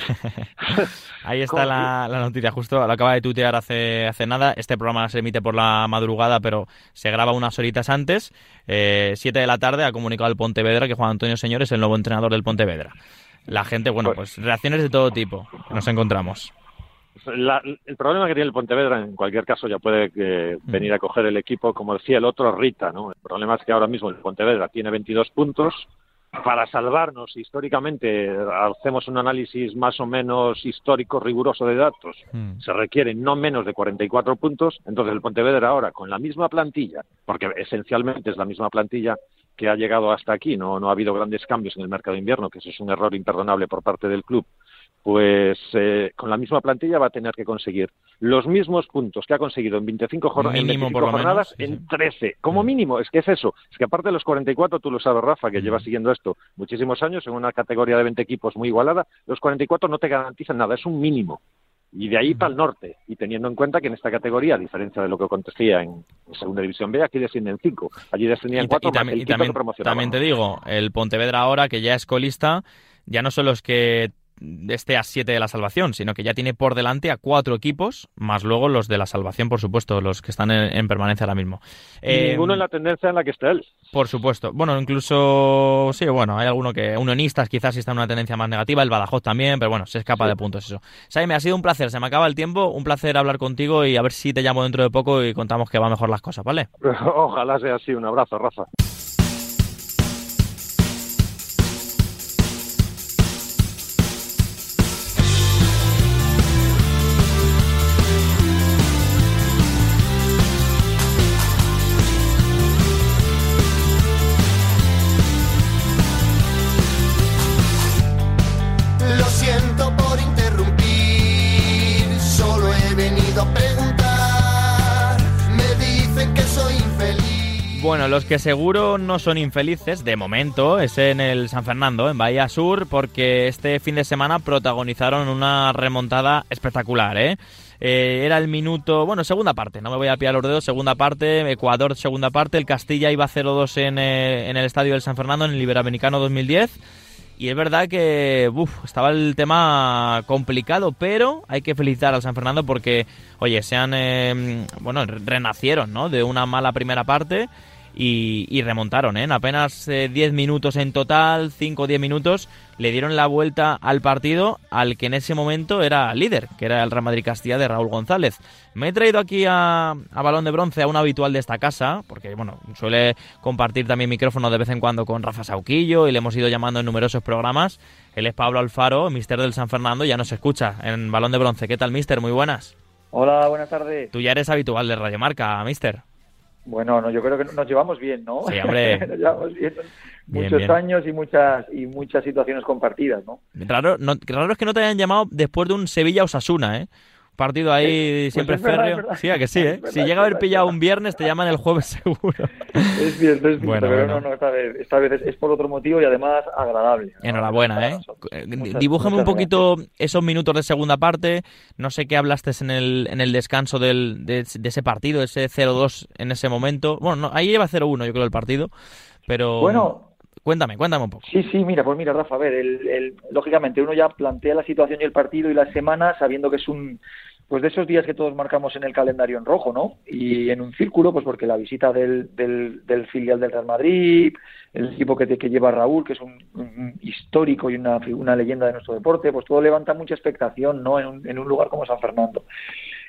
Ahí está la, noticia, justo lo acaba de tutear hace, hace nada. Este programa se emite por la madrugada, pero se graba unas horitas antes. Eh, siete de la tarde ha comunicado el Pontevedra que Juan Antonio Señor es el nuevo entrenador del Pontevedra. La gente, bueno, pues, pues reacciones de todo tipo nos encontramos. el problema que tiene el Pontevedra, en cualquier caso, ya puede que mm. venir a coger el equipo, como decía el otro, Rita, ¿no? El problema es que ahora mismo el Pontevedra tiene 22 puntos, para salvarnos históricamente, hacemos un análisis más o menos histórico, riguroso de datos, hmm. se requieren no menos de 44 puntos, entonces el Pontevedra ahora con la misma plantilla, porque esencialmente es la misma plantilla que ha llegado hasta aquí, no, no ha habido grandes cambios en el mercado de invierno, que eso es un error imperdonable por parte del club, pues eh, con la misma plantilla va a tener que conseguir los mismos puntos que ha conseguido en 25, jornadas en 13. Como mínimo, es que es eso. Es que aparte de los 44, tú lo sabes, Rafa, que lleva siguiendo esto muchísimos años en una categoría de 20 equipos muy igualada, los 44 no te garantizan nada, es un mínimo. Y de ahí para el norte, y teniendo en cuenta que en esta categoría, a diferencia de lo que acontecía en, Segunda División B, aquí descienden 5. Allí descendían 4 y, también, también te digo, el Pontevedra ahora, que ya es colista, ya no son los que esté a 7 de la salvación, sino que ya tiene por delante a cuatro equipos, más luego los de la salvación, por supuesto, los que están en, permanencia ahora mismo. Eh, ninguno en la tendencia en la que está él. Por supuesto. Bueno, incluso, sí, bueno, hay alguno que, unionistas quizás está en una tendencia más negativa, el Badajoz también, pero bueno, se escapa de puntos eso. me ha sido un placer, se me acaba el tiempo, un placer hablar contigo y a ver si te llamo dentro de poco y contamos que va mejor las cosas, ¿vale? Ojalá sea así, un abrazo, Rafa. Los que seguro no son infelices, de momento, es en el San Fernando, en Bahía Sur, porque este fin de semana protagonizaron una remontada espectacular, ¿eh? eh era el minuto, bueno, segunda parte, no me voy a pillar los dedos, segunda parte, Ecuador segunda parte, el Castilla iba 0-2 en, eh, en, el estadio del San Fernando en el Iberoamericano 2010. Y es verdad que estaba el tema complicado, pero hay que felicitar al San Fernando porque, oye, se han, eh, bueno, renacieron, ¿no? De una mala primera parte y, remontaron. ¿eh? En apenas 10 eh, minutos en total, 5 o 10 minutos, le dieron la vuelta al partido al que en ese momento era líder, que era el Real Madrid Castilla de Raúl González. Me he traído aquí a, Balón de Bronce a un habitual de esta casa, porque bueno, suele compartir también micrófono de vez en cuando con Rafa Sauquillo y le hemos ido llamando en numerosos programas. Él es Pablo Alfaro, mister del San Fernando, ya nos escucha en Balón de Bronce. ¿Qué tal, mister? Muy buenas. Hola, buenas tardes. Tú ya eres habitual de Radio Marca, mister. Bueno, no, yo creo que nos llevamos bien, ¿no? Sí, hombre. nos llevamos bien. Muchos años y muchas y muchas situaciones compartidas, ¿no? Raro, no, raro es que no te hayan llamado después de un Sevilla-Osasuna, ¿eh? Partido ahí pues siempre férreo. Sí, a que sí, ¿eh? si llega a haber pillado un viernes, te llaman el jueves seguro. Es cierto, es bueno, pero no, no, esta vez, esta vez es, por otro motivo y además agradable. Enhorabuena, ¿eh? Dibújame un poquito esos minutos de segunda parte. No sé qué hablaste en el, en el descanso del, de, ese partido, ese 0-2 en ese momento. Bueno, no, ahí lleva 0-1 yo creo el partido, pero... Bueno... Cuéntame, cuéntame un poco. Sí, sí, mira, pues mira, Rafa, a ver, el, lógicamente uno ya plantea la situación y el partido y la semana sabiendo que es un, pues de esos días que todos marcamos en el calendario en rojo, ¿no? Y en un círculo, pues porque la visita del, del, filial del Real Madrid, el equipo que, que lleva Raúl, que es un, histórico y una, una, leyenda de nuestro deporte, pues todo levanta mucha expectación, ¿no? En un, en un lugar como San Fernando.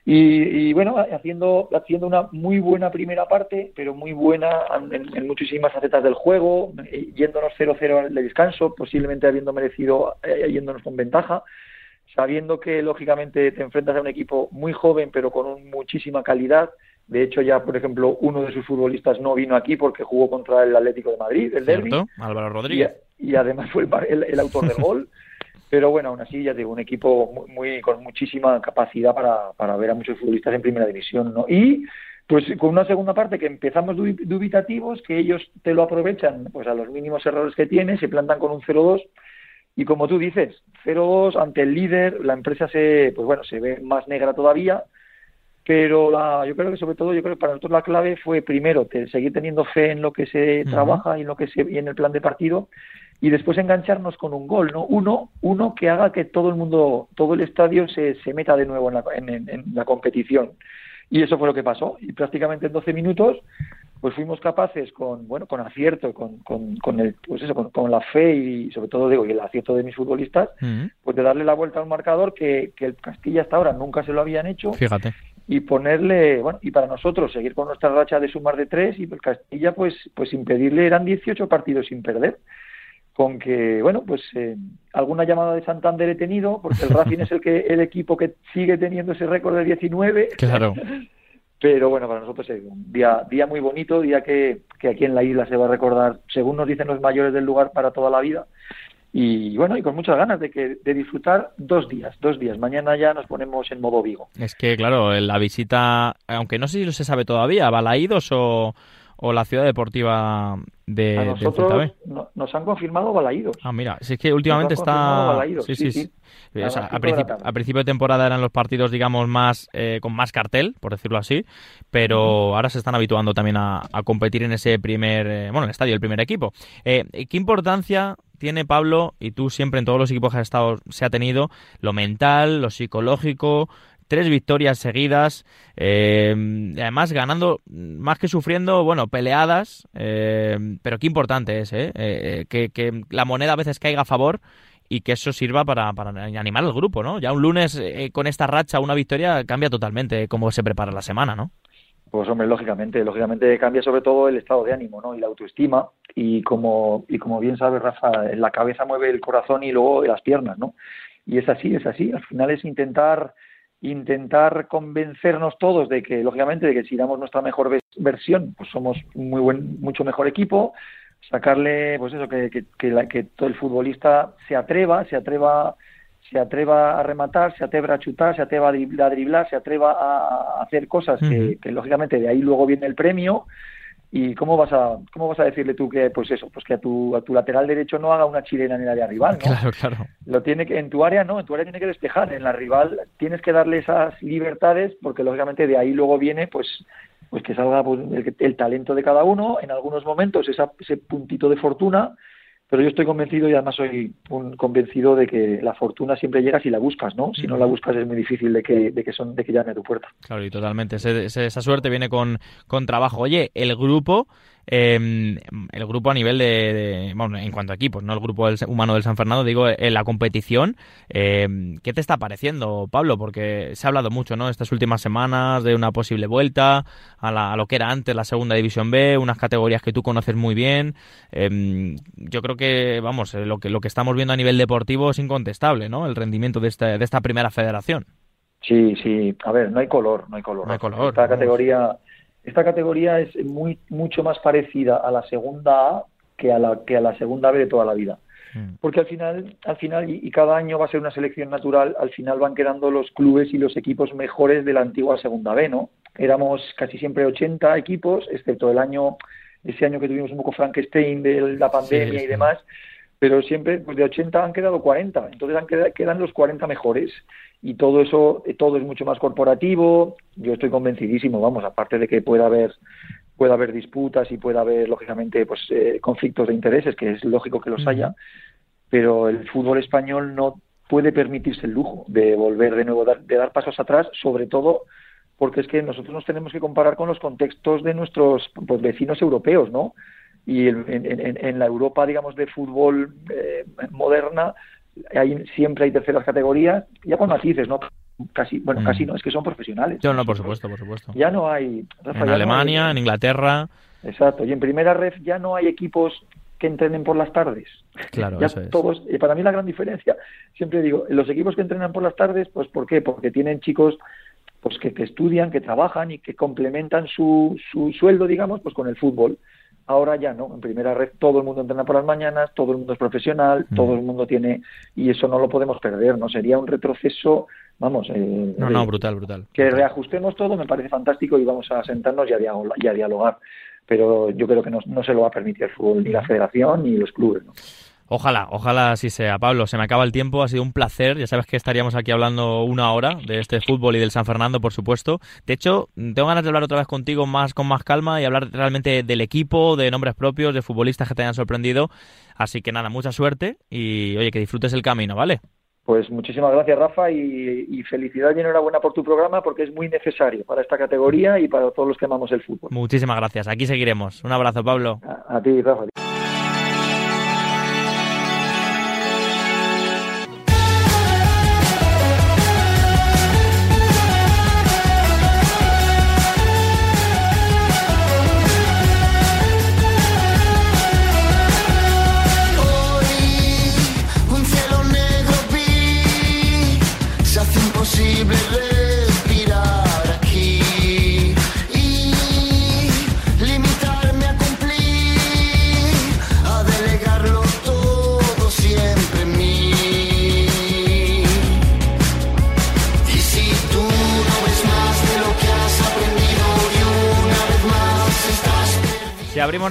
Y, bueno, haciendo, haciendo una muy buena primera parte, pero muy buena en, muchísimas facetas del juego, eh, yéndonos 0-0 de descanso, posiblemente habiendo merecido, eh, yéndonos con ventaja, sabiendo que lógicamente te enfrentas a un equipo muy joven, pero con muchísima calidad. De hecho, ya, por ejemplo, uno de sus futbolistas no vino aquí porque jugó contra el Atlético de Madrid, el derby. Álvaro Rodríguez. Y, además fue el autor del gol. pero bueno, aún así ya digo, un equipo muy, con muchísima capacidad para, para ver a muchos futbolistas en primera división, ¿no? Y pues con una segunda parte que empezamos dubitativos, que ellos te lo aprovechan pues a los mínimos errores que tienen, se plantan con un 0-2 y como tú dices, 0-2 ante el líder, la empresa se pues bueno, se ve más negra todavía, pero la, yo creo que sobre todo yo creo que para nosotros la clave fue primero seguir teniendo fe en lo que se trabaja y en lo que se y en el plan de partido y después engancharnos con un gol, ¿no? Uno, uno que haga que todo el mundo, todo el estadio se, se meta de nuevo en la, en la competición. Y eso fue lo que pasó. Y prácticamente en 12 minutos pues fuimos capaces con bueno con acierto con, con, con el pues eso con, la fe y sobre todo digo y el acierto de mis futbolistas pues de darle la vuelta al marcador que, que el Castilla hasta ahora nunca se lo habían hecho fíjate y ponerle bueno y para nosotros seguir con nuestra racha de sumar de tres y el Castilla pues pues impedirle eran 18 partidos sin perder. Con que bueno pues eh, alguna llamada de Santander he tenido porque el Racing es el que el equipo que sigue teniendo ese récord de 19 claro. Pero bueno, para nosotros es un día, día muy bonito, día que, que aquí en la isla se va a recordar, según nos dicen los mayores del lugar, para toda la vida y bueno, y con muchas ganas de que de disfrutar dos días, dos días. Mañana ya nos ponemos en modo Vigo. Es que claro, la visita, aunque no sé si lo se sabe todavía, Balaídos o, o la ciudad deportiva de, a nosotros nos han confirmado Balaídos. Ah, mira, si es que últimamente está... Sí, sí, sí. a, principio, de temporada eran los partidos, digamos, más eh, con más cartel, por decirlo así, pero ahora se están habituando también a, competir en ese primer, eh, bueno, en el estadio, el primer equipo. Eh, ¿Qué importancia tiene Pablo, y tú siempre en todos los equipos que has estado, se ha tenido, lo mental, lo psicológico, tres victorias seguidas, eh, además ganando más que sufriendo, bueno, peleadas, eh, pero qué importante es, ¿eh? eh que, la moneda a veces caiga a favor y que eso sirva para, para animar al grupo, ¿no? Ya un lunes con esta racha, una victoria, cambia totalmente cómo se prepara la semana, ¿no? Pues hombre, lógicamente, lógicamente cambia sobre todo el estado de ánimo, ¿no? Y la autoestima y como y como bien sabe Rafa, la cabeza mueve el corazón y luego las piernas, ¿no? Y es así, es así. Al final es intentar intentar convencernos todos de que, lógicamente, de que si damos nuestra mejor versión, pues somos muy buen, mucho mejor equipo, sacarle, pues eso, que, que, que, todo el futbolista se atreva, se atreva, se atreva a rematar, se atreva a chutar, se atreva a driblar, se atreva a hacer cosas que, que, lógicamente, de ahí luego viene el premio ¿Y cómo vas a cómo vas a decirle tú que pues eso, pues que a tu a tu lateral derecho no haga una chilena en el área rival, ¿no? Claro, claro. Lo tiene que en tu área no, en tu área tiene que despejar, en la rival tienes que darle esas libertades porque lógicamente de ahí luego viene pues pues que salga pues, el, talento de cada uno, en algunos momentos esa, ese puntito de fortuna pero yo estoy convencido y además soy un convencido de que la fortuna siempre llega si la buscas, ¿no? Si no la buscas es muy difícil de que, de que, son, de que llame a tu puerta. Claro, y totalmente. esa suerte viene con, con trabajo. Oye, el grupo eh, el grupo a nivel de, bueno, en cuanto a equipos, no el grupo humano del San Fernando, digo, en la competición, eh, ¿qué te está pareciendo, Pablo? Porque se ha hablado mucho, ¿no? Estas últimas semanas de una posible vuelta a, lo que era antes la Segunda División B, unas categorías que tú conoces muy bien. Em, yo creo que, vamos, eh, lo que, lo que estamos viendo a nivel deportivo es incontestable, ¿no? El rendimiento de esta, de esta primera federación. Sí, sí. A ver, no hay color, no hay color. No hay color. Esta categoría esta categoría es muy mucho más parecida a la segunda A que a la que a la segunda B de toda la vida. Mm. Porque al final, al final y, cada año va a ser una selección natural, al final van quedando los clubes y los equipos mejores de la antigua segunda B, ¿no? Éramos casi siempre 80 equipos, excepto el año ese año que tuvimos un poco Frankenstein de la pandemia y demás, pero siempre pues de 80 han quedado 40, entonces han quedado, quedan los 40 mejores y todo eso, todo es mucho más corporativo. Yo estoy convencidísimo, vamos, aparte de que pueda haber pueda haber disputas y pueda haber lógicamente pues eh, conflictos de intereses, que es lógico que los haya, pero el fútbol español no puede permitirse el lujo de volver de nuevo de dar pasos atrás, sobre todo porque es que nosotros nos tenemos que comparar con los contextos de nuestros pues, vecinos europeos, ¿no? Y en, en, la Europa, digamos, de fútbol eh, moderna, hay, siempre hay terceras categorías, ya con matices, ¿no? Casi, bueno, mm. casi no, es que son profesionales. No, no, por supuesto, por supuesto. Ya no hay... en Alemania, en Inglaterra... Exacto, y en primera red ya no hay equipos que entrenen por las tardes. Claro, ya eso es. Todos, y para mí la gran diferencia, siempre digo, los equipos que entrenan por las tardes, pues ¿por qué? Porque tienen chicos pues que, que estudian, que trabajan y que complementan su, su sueldo, digamos, pues con el fútbol. Ahora ya no, en primera red todo el mundo entrena por las mañanas, todo el mundo es profesional, mm. todo el mundo tiene, y eso no lo podemos perder, ¿no? Sería un retroceso, vamos. Eh, no, no, brutal, brutal. Que reajustemos todo me parece fantástico y vamos a sentarnos y a, dialogar, pero yo creo que no, se lo va a permitir el fútbol, ni la federación ni los clubes, ¿no? Ojalá, ojalá así sea. Pablo, se me acaba el tiempo, ha sido un placer. Ya sabes que estaríamos aquí hablando una hora de este fútbol y del San Fernando, por supuesto. De hecho, tengo ganas de hablar otra vez contigo más con más calma y hablar realmente del equipo, de nombres propios, de futbolistas que te hayan sorprendido. Así que nada, mucha suerte y oye, que disfrutes el camino, ¿vale? Pues muchísimas gracias, Rafa, y, felicidad y enhorabuena por tu programa porque es muy necesario para esta categoría y para todos los que amamos el fútbol. Muchísimas gracias. Aquí seguiremos. Un abrazo, Pablo. a ti, Rafa.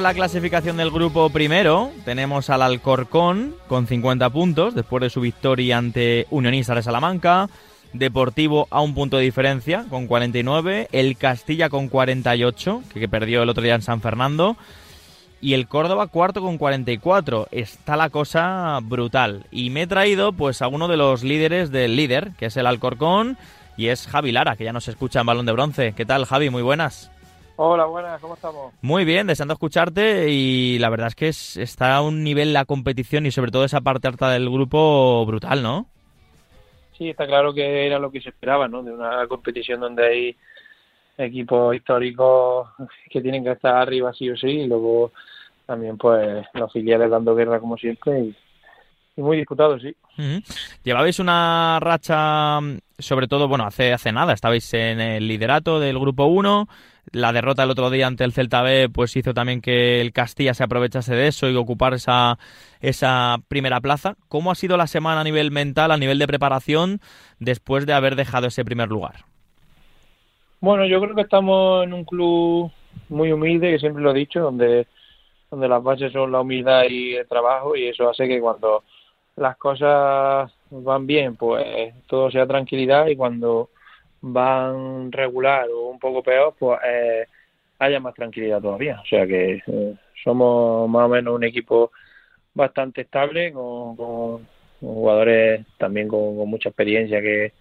La clasificación del grupo primero, tenemos al Alcorcón con 50 puntos después de su victoria ante Unionistas de Salamanca. Deportivo a un punto de diferencia con 49. El Castilla con 48, que, que perdió el otro día en San Fernando. Y el Córdoba cuarto con 44. Está la cosa brutal. Y me he traído pues a uno de los líderes del líder, que es el Alcorcón, y es Javi Lara, que ya nos escucha en Balón de Bronce. ¿Qué tal, Javi? Muy buenas. Hola, buenas, ¿cómo estamos? Muy bien, deseando escucharte y la verdad es que está a un nivel la competición y sobre todo esa parte alta del grupo brutal, ¿no? Sí, está claro que era lo que se esperaba, ¿no? De una competición donde hay equipos históricos que tienen que estar arriba sí o sí y luego también pues los filiales dando guerra como siempre y, muy disputado, sí. Llevabais una racha, sobre todo, bueno, hace, hace nada, estabais en el liderato del grupo 1, la derrota el otro día ante el Celta B pues hizo también que el Castilla se aprovechase de eso y ocupar esa, esa primera plaza. ¿Cómo ha sido la semana a nivel mental, a nivel de preparación, después de haber dejado ese primer lugar? Bueno, yo creo que estamos en un club muy humilde, que siempre lo he dicho, donde, donde las bases son la humildad y el trabajo, y eso hace que cuando las cosas van bien, pues todo sea tranquilidad, y cuando van regular o un poco peor, pues eh, haya más tranquilidad todavía. O sea que eh, somos más o menos un equipo bastante estable, con, jugadores también con, mucha experiencia que,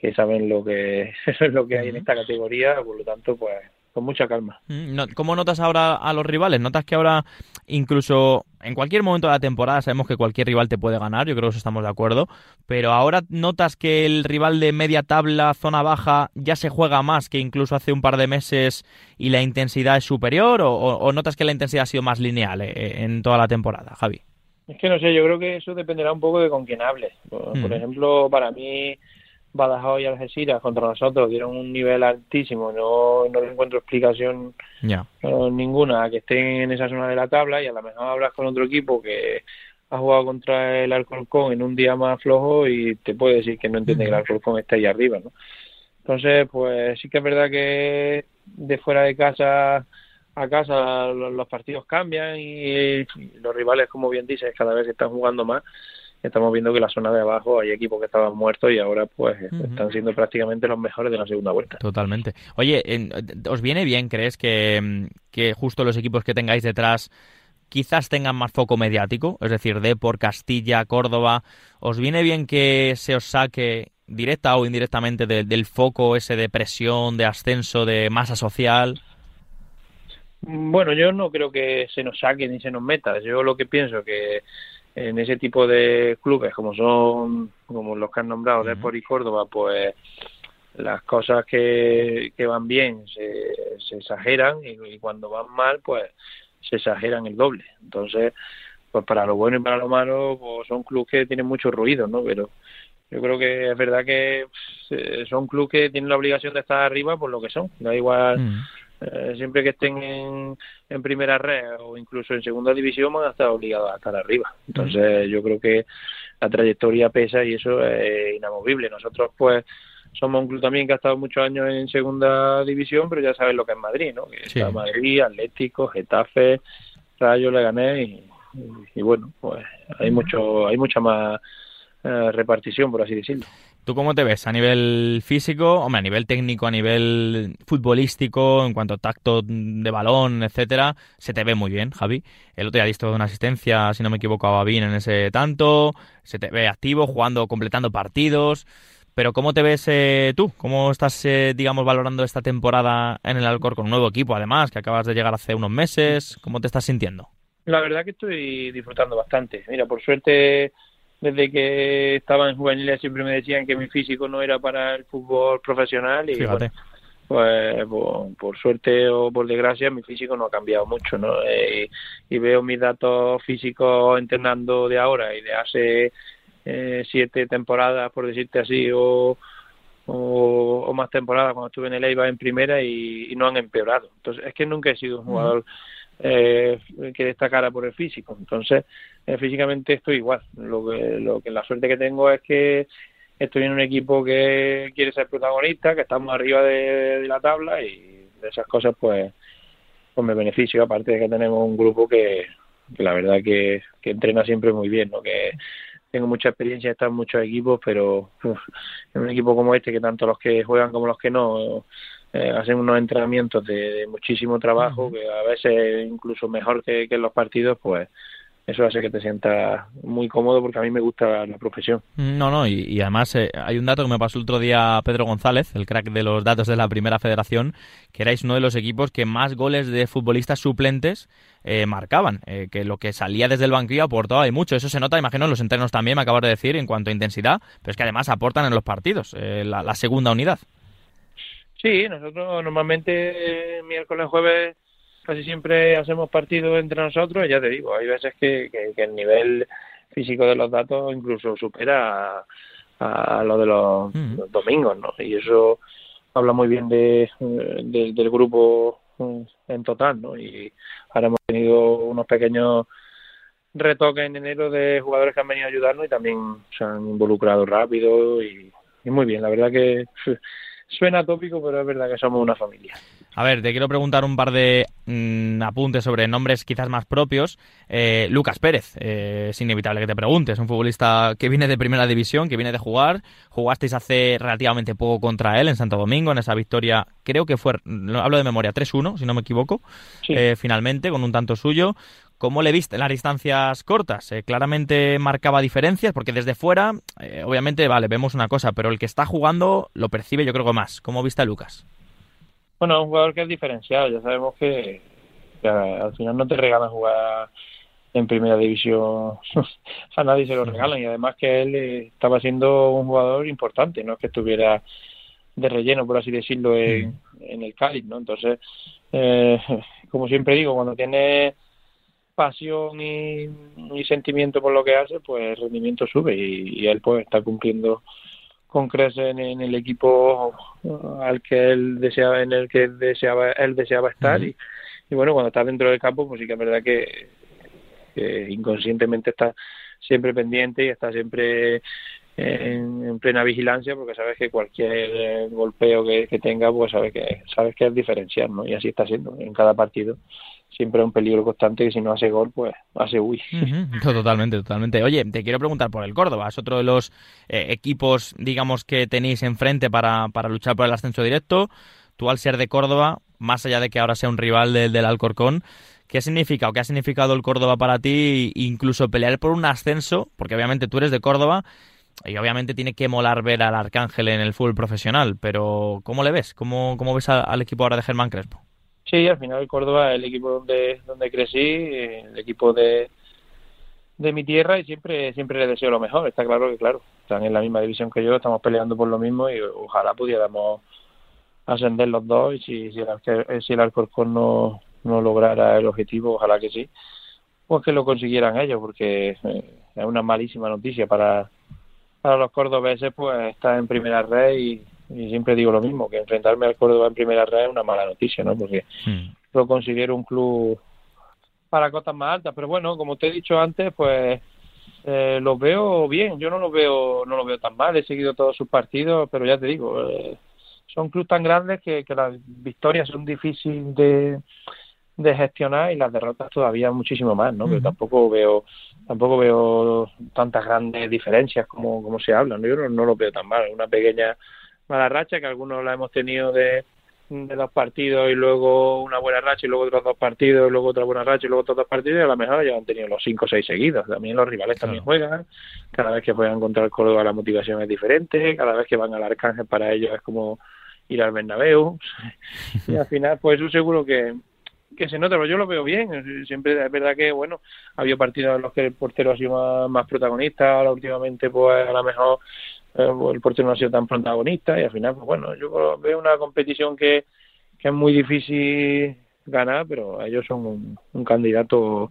que saben lo que, lo que hay en esta categoría, por lo tanto, pues con mucha calma. Mm, ¿Cómo notas ahora a los rivales? ¿Notas que ahora incluso en cualquier momento de la temporada sabemos que cualquier rival te puede ganar, yo creo que estamos de acuerdo, pero ahora notas que el rival de media tabla, zona baja, ya se juega más que incluso hace un par de meses y la intensidad es superior o, notas que la intensidad ha sido más lineal eh, en toda la temporada, Javi? Es que no sé, yo creo que eso dependerá un poco de con quién hables. Por, mm. ejemplo, para mí Badajoz y Algeciras contra nosotros dieron un nivel altísimo, no, no le encuentro explicación ninguna a que estén en esa zona de la tabla y a lo mejor hablas con otro equipo que ha jugado contra el Alcorcón en un día más flojo y te puede decir que no entiende que el Alcorcón está ahí arriba, ¿no? Entonces, pues sí que es verdad que de fuera de casa a casa los, partidos cambian y, los rivales, como bien dices, cada vez están jugando más estamos viendo que la zona de abajo hay equipos que estaban muertos y ahora pues están siendo prácticamente los mejores de la segunda vuelta. Totalmente. Oye, ¿os viene bien, crees, que, que justo los equipos que tengáis detrás quizás tengan más foco mediático? Es decir, de por Castilla, Córdoba, ¿os viene bien que se os saque directa o indirectamente del foco ese de presión, de ascenso, de masa social? Bueno, yo no creo que se nos saque ni se nos meta. Yo lo que pienso que en ese tipo de clubes como son como los que han nombrado Depor y Córdoba pues las cosas que, que van bien se, se exageran y, cuando van mal pues se exageran el doble. Entonces pues para lo bueno y para lo malo pues son clubes que tienen mucho ruido no pero yo creo que es verdad que pues, son clubes que tienen la obligación de estar arriba por lo que son. Da igual mm. Eh, siempre que estén en, primera red o incluso en segunda división van a estar obligados a estar arriba. Entonces yo creo que la trayectoria pesa y eso es inamovible. Nosotros pues somos un club también que ha estado muchos años en segunda división, pero ya sabes lo que es Madrid, ¿no? Que está Madrid, Atlético, Getafe, Rayo, Leganés y, y, bueno, pues hay mucho, hay mucha más eh, repartición, por así decirlo. ¿Tú cómo te ves a nivel físico, hombre, a nivel técnico, a nivel futbolístico, en cuanto a tacto de balón, etcétera? Se te ve muy bien, Javi. El otro día visto una asistencia, si no me equivoco, a Babín en ese tanto. Se te ve activo, jugando, completando partidos. Pero ¿cómo te ves eh, tú? ¿Cómo estás, eh, digamos, valorando esta temporada en el Alcor con un nuevo equipo, además, que acabas de llegar hace unos meses? ¿Cómo te estás sintiendo? La verdad que estoy disfrutando bastante. Mira, por suerte desde que estaba en juveniles siempre me decían que mi físico no era para el fútbol profesional y pues por, suerte o por desgracia mi físico no ha cambiado mucho no eh, y, veo mis datos físicos entrenando de ahora y de hace eh, siete temporadas por decirte así o, o, más temporadas cuando estuve en el EIBA en primera y, no han empeorado. Entonces es que nunca he sido un jugador eh, que destacara por el físico. Entonces, eh, físicamente estoy igual. Lo que, lo que la suerte que tengo es que estoy en un equipo que quiere ser protagonista, que estamos arriba de, la tabla y de esas cosas, pues, pues me beneficio. Aparte de que tenemos un grupo que, la verdad que, que entrena siempre muy bien, ¿no? Que tengo mucha experiencia, he estado en muchos equipos, pero en un equipo como este, que tanto los que juegan como los que no, eh, hacen unos entrenamientos de, muchísimo trabajo, que a veces incluso mejor que, en los partidos, pues eso hace que te sientas muy cómodo porque a mí me gusta la profesión. No, no, y, además eh, hay un dato que me pasó el otro día Pedro González, el crack de los datos de la primera federación, que erais uno de los equipos que más goles de futbolistas suplentes eh, marcaban, eh, que lo que salía desde el banquillo aportaba y mucho. Eso se nota, imagino, en los entrenos también, me acabas de decir, en cuanto a intensidad, pero es que además aportan en los partidos, la segunda unidad. Sí, nosotros normalmente eh, miércoles, jueves casi siempre hacemos partidos entre nosotros. Ya te digo, hay veces que, que, el nivel físico de los datos incluso supera a, lo de los, domingos, ¿no? Y eso habla muy bien de, del grupo mm, en total, ¿no? Y ahora hemos tenido unos pequeños retoques en enero de jugadores que han venido a ayudarnos y también se han involucrado rápido y, y muy bien. La verdad que Suena tópico, pero es verdad que somos una familia. A ver, te quiero preguntar un par de mm, apuntes sobre nombres quizás más propios. Eh, Lucas Pérez, eh, es inevitable que te preguntes, un futbolista que viene de primera división, que viene de jugar. Jugasteis hace relativamente poco contra él en Santo Domingo, en esa victoria, creo que fue, hablo de memoria, 3-1, si no me equivoco, eh, finalmente, con un tanto suyo. ¿Cómo le viste en las distancias cortas? Eh, claramente marcaba diferencias, porque desde fuera, eh, obviamente, vale, vemos una cosa, pero el que está jugando lo percibe yo creo que más. ¿Cómo viste a Lucas? Bueno, un jugador que es diferenciado. Ya sabemos que, al final no te regalan jugar en primera división. a nadie se lo regalan y además que él eh, estaba siendo un jugador importante, no es que estuviera de relleno, por así decirlo, en, en el Cádiz, ¿no? Entonces, como siempre digo, cuando tiene pasión y, sentimiento por lo que hace, pues el rendimiento sube y, él pues está cumpliendo con creces en, el equipo al que él deseaba, en el que deseaba, él deseaba estar. Y, bueno, cuando está dentro del campo, pues sí que es verdad que, inconscientemente está siempre pendiente y está siempre en, plena vigilancia porque sabes que cualquier golpeo que, que, tenga pues sabes que sabes que es diferenciar no y así está siendo en cada partido siempre es un peligro constante que si no hace gol, pues hace uy. Totalmente, totalmente. Oye, te quiero preguntar por el Córdoba. Es otro de los eh, equipos, digamos, que tenéis enfrente para, para luchar por el ascenso directo. Tú al ser de Córdoba, más allá de que ahora sea un rival del, del Alcorcón, ¿qué significa o qué ha significado el Córdoba para ti? Incluso pelear por un ascenso, porque obviamente tú eres de Córdoba y obviamente tiene que molar ver al Arcángel en el fútbol profesional, pero ¿cómo le ves? ¿Cómo, cómo ves al equipo ahora de Germán Crespo? Sí, al final Córdoba es el equipo donde, donde crecí, el equipo de, de mi tierra y siempre siempre le deseo lo mejor. Está claro que, claro, están en la misma división que yo, estamos peleando por lo mismo y ojalá pudiéramos ascender los dos y si, si, el, si el Alcorcón no, no lograra el objetivo, ojalá que sí, pues que lo consiguieran ellos, porque eh, es una malísima noticia para, para los cordobeses, pues estar en primera red y, y siempre digo lo mismo, que enfrentarme al Córdoba en primera red es una mala noticia, ¿no? Porque lo considero un club para cotas más altas, pero bueno, como te he dicho antes, pues eh, los veo bien, yo no los veo no lo veo tan mal, he seguido todos sus partidos, pero ya te digo, eh, son clubes tan grandes que, que las victorias son difíciles de, de gestionar y las derrotas todavía muchísimo más, ¿no? Pero tampoco veo tampoco veo tantas grandes diferencias como, como se hablan. Yo no, no lo veo tan mal. Una pequeña mala racha que algunos la hemos tenido de, de dos partidos y luego una buena racha y luego otros dos partidos y luego otra buena racha y luego otros dos partidos y a lo mejor ya han tenido los cinco o seis seguidos. También los rivales también juegan. Cada vez que juegan contra el Córdoba la motivación es diferente. Cada vez que van al Arcángel para ellos es como ir al Bernabéu. y al final, pues eso seguro que, que se nota, pero yo lo veo bien. Siempre es verdad que, bueno, ha habido partidos en los que el portero ha sido más, protagonista, ahora últimamente, pues a lo mejor el portero no ha sido tan protagonista y al final, pues bueno, yo veo una competición que, que es muy difícil ganar, pero ellos son un, candidato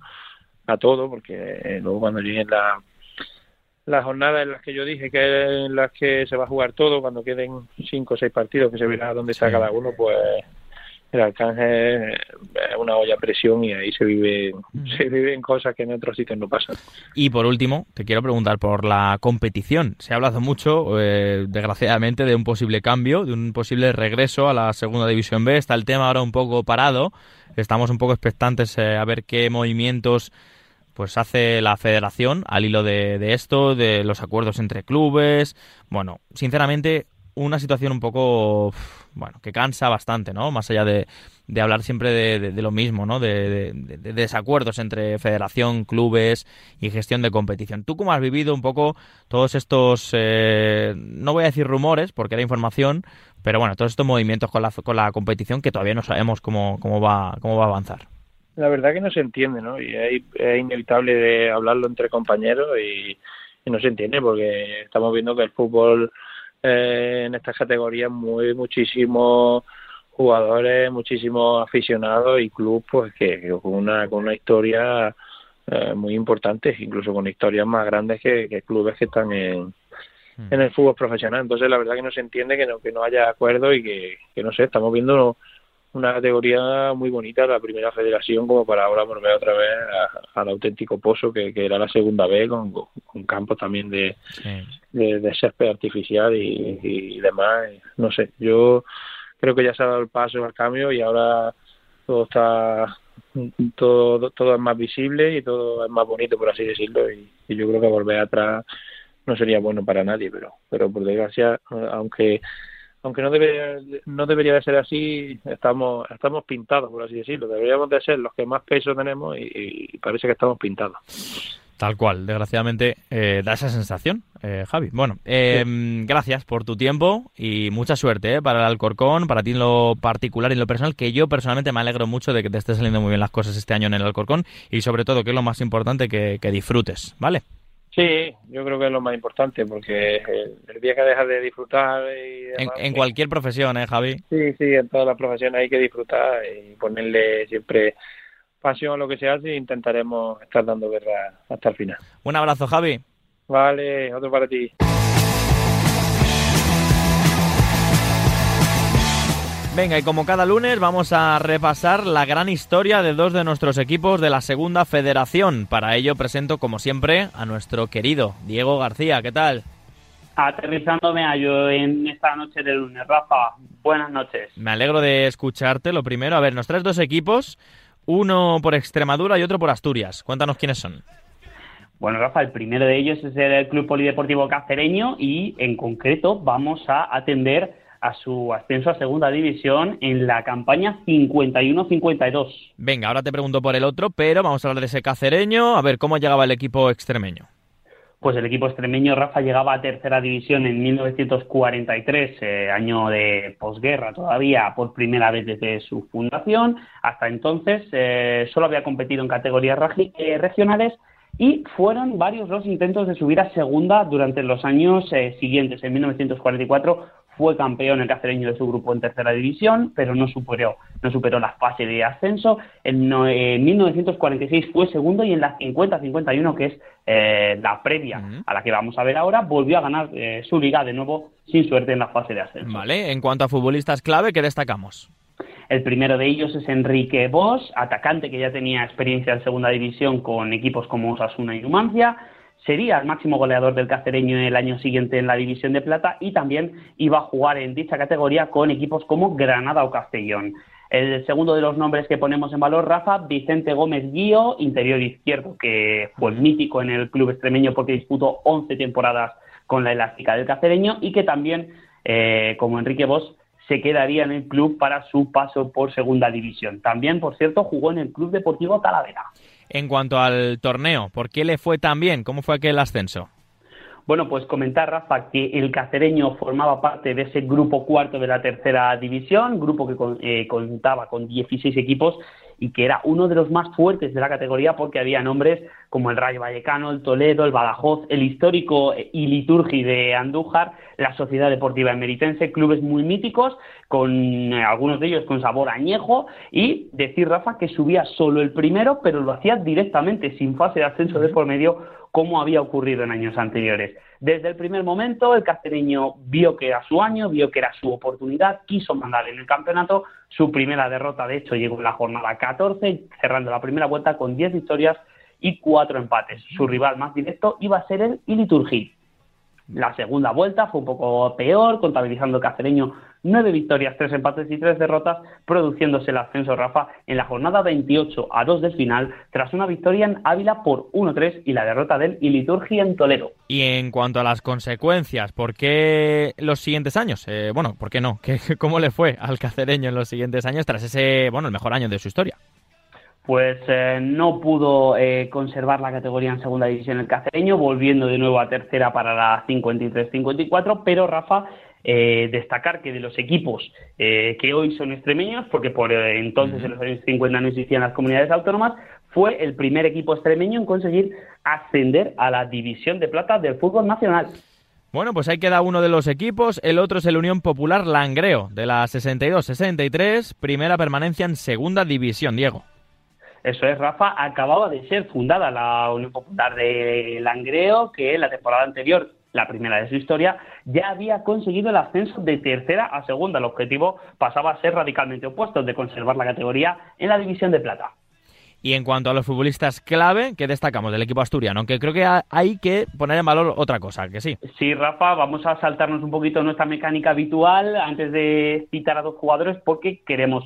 a todo, porque eh, luego cuando lleguen la, las jornadas en las que yo dije que en las que se va a jugar todo, cuando queden cinco o seis partidos que se verá dónde está cada uno, pues el Arcángel es una olla a presión y ahí se vive mm. se viven cosas que en otros sitios no pasan. Y por último, te quiero preguntar por la competición. Se ha hablado mucho, eh, desgraciadamente, de un posible cambio, de un posible regreso a la Segunda División B. Está el tema ahora un poco parado. Estamos un poco expectantes eh, a ver qué movimientos pues hace la federación al hilo de, de esto, de los acuerdos entre clubes. Bueno, sinceramente, una situación un poco, bueno, que cansa bastante, ¿no? Más allá de, de hablar siempre de, lo mismo, ¿no? De, desacuerdos entre federación, clubes y gestión de competición. ¿Tú cómo has vivido un poco todos estos, eh, no voy a decir rumores, porque era información, pero bueno, todos estos movimientos con la, con la competición que todavía no sabemos cómo, cómo, va, cómo va a avanzar? La verdad que no se entiende, ¿no? Y es, inevitable de hablarlo entre compañeros y no se entiende porque estamos viendo que el fútbol eh, en estas categorías muy muchísimos jugadores, muchísimos aficionados y clubes pues que, con una con una historia eh, muy importante, incluso con historias más grandes que, clubes que están en, hmm. en el fútbol profesional. Entonces la verdad que no se entiende que no que no haya acuerdo y que, que no sé, estamos viendo una categoría muy bonita, la primera federación, como para ahora volver otra vez al auténtico pozo que, era la segunda vez, con, con campos también de, de, césped artificial y, demás. No sé, yo creo que ya se ha dado el paso al cambio y ahora todo está todo todo es más visible y todo es más bonito por así decirlo y, y yo creo que volver atrás no sería bueno para nadie pero pero por desgracia aunque aunque no debería, no debería de ser así, estamos, estamos pintados, por así decirlo. Deberíamos de ser los que más peso tenemos y, parece que estamos pintados. Tal cual, desgraciadamente eh, da esa sensación, eh, Javi. Bueno, eh, gracias por tu tiempo y mucha suerte para el Alcorcón, para ti en lo particular y en lo personal, que yo personalmente me alegro mucho de que te esté saliendo muy bien las cosas este año en el Alcorcón y sobre todo, que es lo más importante, que, que disfrutes, ¿vale? Sí, yo creo que es lo más importante porque el, día que dejas de disfrutar y en, cualquier profesión, ¿eh, Javi? Sí, sí, en todas las profesiones hay que disfrutar y ponerle siempre pasión a lo que se hace e intentaremos estar dando guerra hasta el final. Un abrazo, Javi. Vale, otro para ti. Venga, y como cada lunes vamos a repasar la gran historia de dos de nuestros equipos de la Segunda Federación. Para ello presento, como siempre, a nuestro querido Diego García. ¿Qué tal? Aterrizándome a yo en esta noche de lunes. Rafa, buenas noches. Me alegro de escucharte. Lo primero, a ver, nos traes dos equipos, uno por Extremadura y otro por Asturias. Cuéntanos quiénes son. Bueno, Rafa, el primero de ellos es el Club Polideportivo Cacereño y en concreto vamos a atender a su ascenso a segunda división en la campaña 51-52. Venga, ahora te pregunto por el otro, pero vamos a hablar de ese cacereño, a ver cómo llegaba el equipo extremeño. Pues el equipo extremeño, Rafa, llegaba a tercera división en 1943, eh, año de posguerra todavía, por primera vez desde su fundación. Hasta entonces eh, solo había competido en categorías eh, regionales y fueron varios los intentos de subir a segunda durante los años siguientes. En 1944 fue campeón el cacereño de su grupo en tercera división, pero no superó, no superó la fase de ascenso. En, 1946 fue segundo y en la 50-51, que es eh, la previa a la que vamos a ver ahora, volvió a ganar eh, su liga de nuevo sin suerte en la fase de ascenso. Vale, en cuanto a futbolistas clave, ¿qué destacamos? El primero de ellos es Enrique Bosch, atacante que ya tenía experiencia en segunda división con equipos como Osasuna y Numancia sería el máximo goleador del cacereño el año siguiente en la División de Plata y también iba a jugar en dicha categoría con equipos como Granada o Castellón. El segundo de los nombres que ponemos en valor, Rafa, Vicente Gómez Guío, interior izquierdo, que fue mítico en el club extremeño porque disputó 11 temporadas con la elástica del cacereño y que también, eh, como Enrique Bosch, se quedaría en el club para su paso por segunda división. También, por cierto, jugó en el Club Deportivo Talavera. En cuanto al torneo, ¿por qué le fue tan bien? ¿Cómo fue aquel ascenso? Bueno, pues comentar, Rafa, que el cacereño formaba parte de ese grupo cuarto de la tercera división, grupo que eh, contaba con 16 equipos y que era uno de los más fuertes de la categoría porque había nombres como el Rayo Vallecano, el Toledo, el Badajoz, el histórico y liturgi de Andújar, la Sociedad Deportiva Emeritense, clubes muy míticos, con eh, algunos de ellos con sabor añejo, y decir, Rafa, que subía solo el primero, pero lo hacía directamente, sin fase de ascenso de por medio, como había ocurrido en años anteriores. Desde el primer momento, el cacereño vio que era su año, vio que era su oportunidad, quiso mandar en el campeonato. Su primera derrota, de hecho, llegó en la jornada 14, cerrando la primera vuelta con 10 victorias y 4 empates. Su rival más directo iba a ser el Iliturgi. La segunda vuelta fue un poco peor, contabilizando Cacereño nueve victorias, tres empates y tres derrotas, produciéndose el ascenso Rafa en la jornada 28 a 2 del final, tras una victoria en Ávila por 1-3 y la derrota del Iliturgi en Toledo. Y en cuanto a las consecuencias, ¿por qué los siguientes años? Eh, bueno, ¿por qué no? ¿Qué, ¿Cómo le fue al cacereño en los siguientes años tras ese, bueno, el mejor año de su historia? Pues eh, no pudo eh, conservar la categoría en segunda división el cacereño, volviendo de nuevo a tercera para la 53-54, pero Rafa, eh, destacar que de los equipos que hoy son extremeños, porque por entonces en los años 50 no existían las comunidades autónomas, fue el primer equipo extremeño en conseguir ascender a la división de plata del fútbol nacional. Bueno, pues ahí queda uno de los equipos, el otro es el Unión Popular Langreo, de la 62-63, primera permanencia en segunda división, Diego. Eso es, Rafa. Acababa de ser fundada la Unión Popular de Langreo, que en la temporada anterior, la primera de su historia, ya había conseguido el ascenso de tercera a segunda. El objetivo pasaba a ser radicalmente opuesto, de conservar la categoría en la división de plata. Y en cuanto a los futbolistas clave, ¿qué destacamos del equipo asturiano? Aunque creo que hay que poner en valor otra cosa, que sí. Sí, Rafa, vamos a saltarnos un poquito nuestra mecánica habitual antes de citar a dos jugadores porque queremos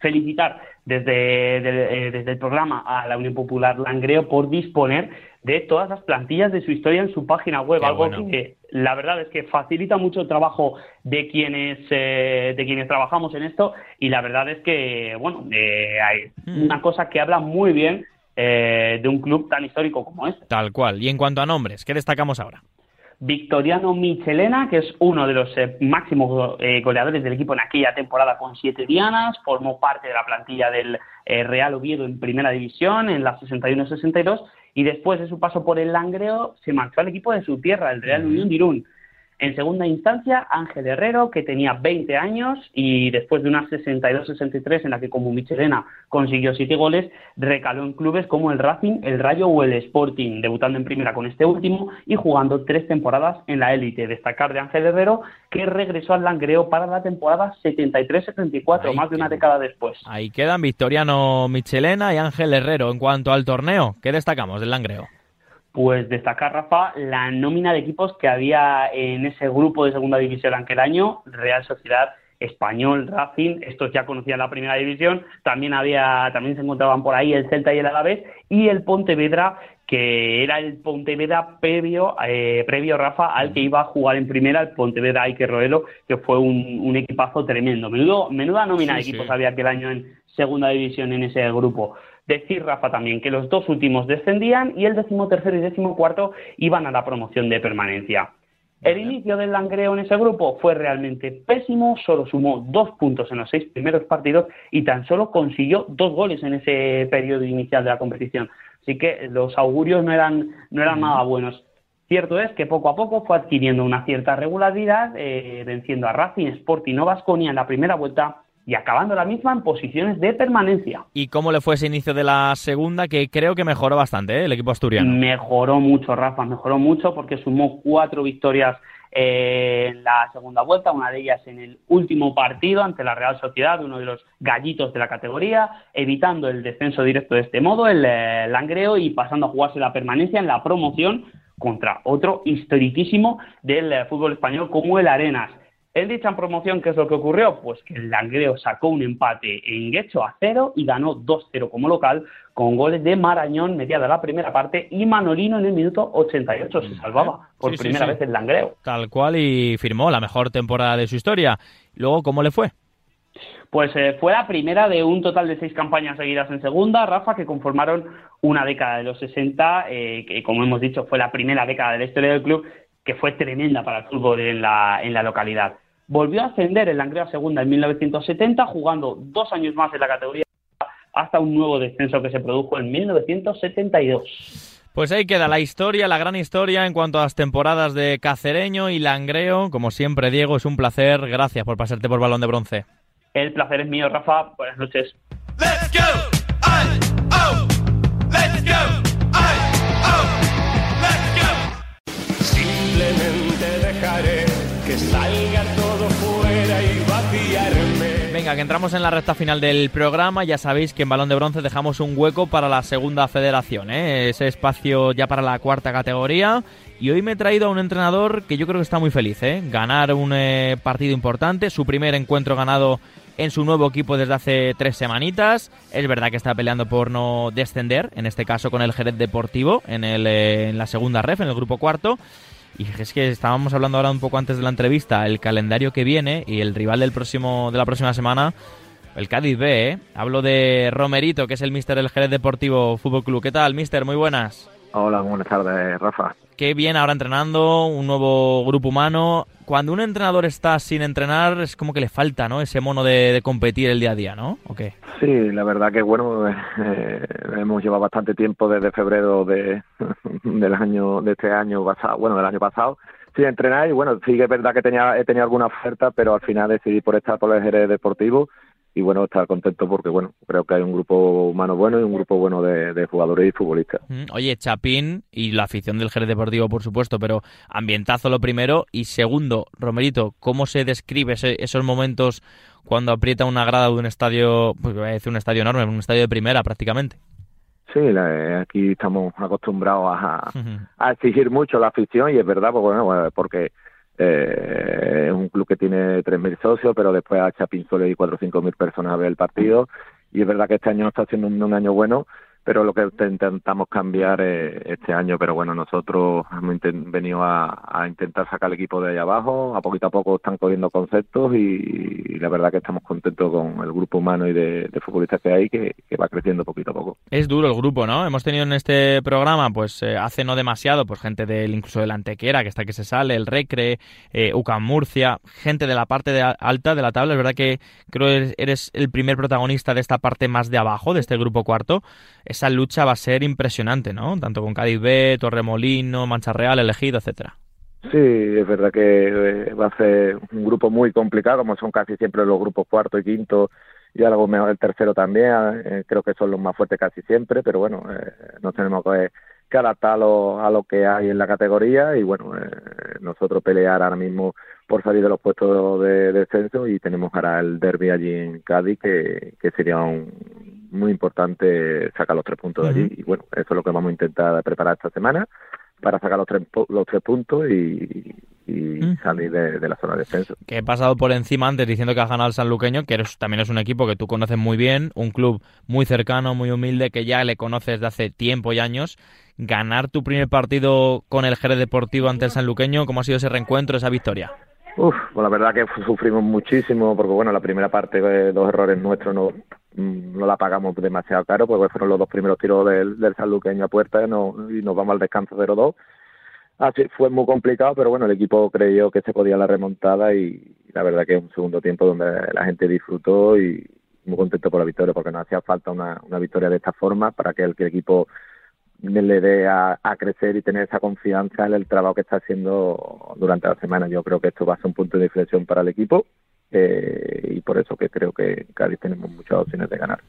felicitar desde, eh, desde el programa a la Unión Popular Langreo por disponer de todas las plantillas de su historia en su página web, algo que la verdad es que facilita mucho el trabajo de quienes eh, de quienes trabajamos en esto y la verdad es que bueno eh, hay mm. una cosa que habla muy bien de un club tan histórico como este. Tal cual. Y en cuanto a nombres, ¿qué destacamos ahora? Victoriano Michelena, que es uno de los eh, máximos eh, goleadores del equipo en aquella temporada con siete dianas, formó parte de la plantilla del eh, Real Oviedo en primera división en la 61-62 y después de su paso por el Langreo se marchó al equipo de su tierra, el Real Unión de Irún. En segunda instancia, Ángel Herrero, que tenía 20 años y después de una 62-63 en la que como Michelena consiguió 7 goles, recaló en clubes como el Racing, el Rayo o el Sporting, debutando en primera con este último y jugando tres temporadas en la élite. Destacar de Ángel Herrero, que regresó al Langreo para la temporada 73-74, más de una década después. Ahí quedan Victoriano Michelena y Ángel Herrero. En cuanto al torneo, ¿qué destacamos del Langreo? Pues destacar, Rafa, la nómina de equipos que había en ese grupo de segunda división aquel año, Real Sociedad, Español, Racing, estos ya conocían la primera división, también había, también se encontraban por ahí el Celta y el Alavés, y el Pontevedra, que era el Pontevedra previo, eh, previo Rafa, al que iba a jugar en primera, el Pontevedra Ike Roelo, que fue un, equipazo tremendo. Menudo, menuda nómina de equipos había aquel año en segunda división en ese grupo. Decir, Rafa, también que los dos últimos descendían y el decimotercero y decimocuarto iban a la promoción de permanencia. El inicio del Langreo en ese grupo fue realmente pésimo, solo sumó dos puntos en los seis primeros partidos y tan solo consiguió dos goles en ese periodo inicial de la competición. Así que los augurios no eran, no eran nada buenos. Cierto es que poco a poco fue adquiriendo una cierta regularidad, eh, venciendo a Racing, Sporting o Vasconia en la primera vuelta y acabando la misma en posiciones de permanencia. ¿Y cómo le fue ese inicio de la segunda? Que creo que mejoró bastante ¿eh? el equipo asturiano. Mejoró mucho, Rafa, mejoró mucho porque sumó cuatro victorias eh, en la segunda vuelta, una de ellas en el último partido ante la Real Sociedad, uno de los gallitos de la categoría, evitando el descenso directo de este modo, el eh, Langreo, y pasando a jugarse la permanencia en la promoción contra otro historiquísimo del fútbol español como el Arenas. En dicha promoción, ¿qué es lo que ocurrió? Pues que el Langreo sacó un empate en Guecho a cero y ganó 2-0 como local con goles de Marañón mediada la primera parte y Manolino en el minuto 88 se salvaba por Sí, sí, primera sí. vez el Langreo. Tal cual y firmó la mejor temporada de su historia. Luego, ¿cómo le fue? Pues eh, fue la primera de un total de seis campañas seguidas en segunda, Rafa, que conformaron una década de los 60, eh, que como hemos dicho fue la primera década de la historia del club, que fue tremenda para el fútbol en la, en la localidad. Volvió a ascender el Langreo a segunda en 1970, jugando dos años más en la categoría hasta un nuevo descenso que se produjo en 1972. Pues ahí queda la historia, la gran historia en cuanto a las temporadas de Cacereño y Langreo. Como siempre, Diego, es un placer. Gracias por pasarte por Balón de Bronce. El placer es mío, Rafa. Buenas noches. Simplemente dejaré que salga Venga, que entramos en la recta final del programa. Ya sabéis que en Balón de Bronce dejamos un hueco para la segunda federación, ¿eh? ese espacio ya para la cuarta categoría. Y hoy me he traído a un entrenador que yo creo que está muy feliz. ¿eh? Ganar un eh, partido importante, su primer encuentro ganado en su nuevo equipo desde hace tres semanitas. Es verdad que está peleando por no descender, en este caso con el Jerez Deportivo, en, el, eh, en la segunda ref, en el grupo cuarto. Y es que estábamos hablando ahora un poco antes de la entrevista, el calendario que viene y el rival del próximo de la próxima semana, el Cádiz B, ¿eh? Hablo de Romerito, que es el mister del Jerez Deportivo Fútbol Club. ¿Qué tal, mister? Muy buenas. Hola, buenas tardes, Rafa. Qué bien ahora entrenando, un nuevo grupo humano. Cuando un entrenador está sin entrenar, es como que le falta, ¿no? Ese mono de, competir el día a día, ¿no? ¿O qué? Sí, la verdad que bueno, eh, hemos llevado bastante tiempo desde febrero de, del año, de este año pasado, bueno, del año pasado, sin entrenar y bueno, sí que es verdad que tenía, he tenido alguna oferta, pero al final decidí por estar por el Jerez Deportivo y bueno, estar contento porque bueno, creo que hay un grupo humano bueno y un grupo bueno de, de jugadores y futbolistas. Mm, Oye, Chapín y la afición del Jerez Deportivo, por supuesto, pero ambientazo lo primero. Y segundo, Romerito, ¿cómo se describe ese- esos momentos cuando aprieta una grada de un estadio, pues voy a decir un estadio enorme, un estadio de primera prácticamente? Sí, la- aquí estamos acostumbrados a, a exigir mucho la afición y es verdad, pues bueno, bueno, porque eh, es un club que tiene 3.000 socios, pero después a Chapín solo hay 4 o 5.000 personas a ver el partido. Y es verdad que este año está siendo un año bueno, pero lo que te- intentamos cambiar eh, este año, pero bueno, nosotros hemos venido a, intentar sacar el equipo de ahí abajo, a poquito a poco están cogiendo conceptos y, la verdad que estamos contentos con el grupo humano y de, futbolistas que hay, que, va creciendo poquito a poco. Es duro el grupo, ¿no? Hemos tenido en este programa, pues eh, hace no demasiado, pues gente del incluso de la Antequera, que está que se sale, el Recre, eh, UCAM Murcia, gente de la parte de alta de la tabla. Es verdad que creo que eres el primer protagonista de esta parte más de abajo, de este grupo cuarto. Esa lucha va a ser impresionante, ¿no? Tanto con Cádiz B, Torremolino, Mancha Real, Elegido, etcétera. Sí, es verdad que eh, va a ser un grupo muy complicado, como son casi siempre los grupos cuarto y quinto, y algo mejor el tercero también. eh, creo que son los más fuertes casi siempre, pero bueno, eh, nos tenemos que, que adaptar a lo, a lo que hay en la categoría y bueno, eh, nosotros pelear ahora mismo por salir de los puestos de, de descenso y tenemos ahora el derby allí en Cádiz, que sería un, muy importante sacar los tres puntos de allí. Y bueno, eso es lo que vamos a intentar preparar esta semana para sacar los tres, los tres puntos y, y salir de, de la zona de descenso. que he pasado por encima antes diciendo que has ganado el Sanluqueño, que eres, también es un equipo que tú conoces muy bien, un club muy cercano, muy humilde, que ya le conoces de hace tiempo y años. Ganar tu primer partido con el Jerez Deportivo ante el Sanluqueño, ¿cómo ha sido ese reencuentro, esa victoria? Uf, pues la verdad que sufrimos muchísimo porque bueno, la primera parte, eh, dos errores nuestros no, mm, no la pagamos demasiado caro porque fueron los dos primeros tiros del, del sanluqueño a puerta y, no- y nos vamos al descanso 0-2. Así fue muy complicado, pero bueno, el equipo creyó que se podía la remontada y la verdad que es un segundo tiempo donde la gente disfrutó y muy contento por la victoria porque nos hacía falta una, una victoria de esta forma para que el, que el equipo le dé a, crecer y tener esa confianza en el trabajo que está haciendo durante la semana. Yo creo que esto va a ser un punto de inflexión para el equipo eh, y por eso que creo que en Cádiz tenemos muchas opciones de ganar.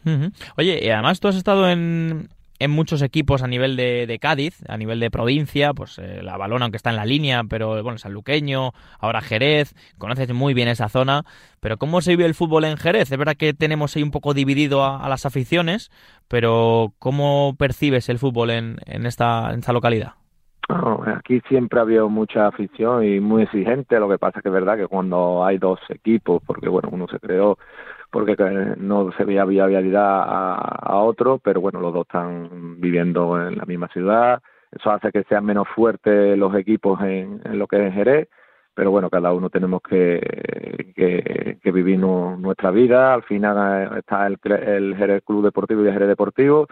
Oye, además tú has estado en, en muchos equipos a nivel de, de Cádiz, a nivel de provincia, pues eh, la Balona, aunque está en la línea, pero bueno, Sanluqueño, ahora Jerez, conoces muy bien esa zona, pero ¿cómo se vive el fútbol en Jerez? Es verdad que tenemos ahí un poco dividido a, a las aficiones, pero ¿cómo percibes el fútbol en, en, esta, en esta localidad? Aquí siempre ha habido mucha afición y muy exigente. Lo que pasa es que es verdad que cuando hay dos equipos, porque bueno, uno se creó porque no se veía viabilidad a, otro, pero bueno, los dos están viviendo en la misma ciudad. Eso hace que sean menos fuertes los equipos en, en lo que es Jerez pero bueno, cada uno tenemos que, que, vivir nuestra vida. Al final eh, está el, el Jerez Club Deportivo y el Jerez Deportivo.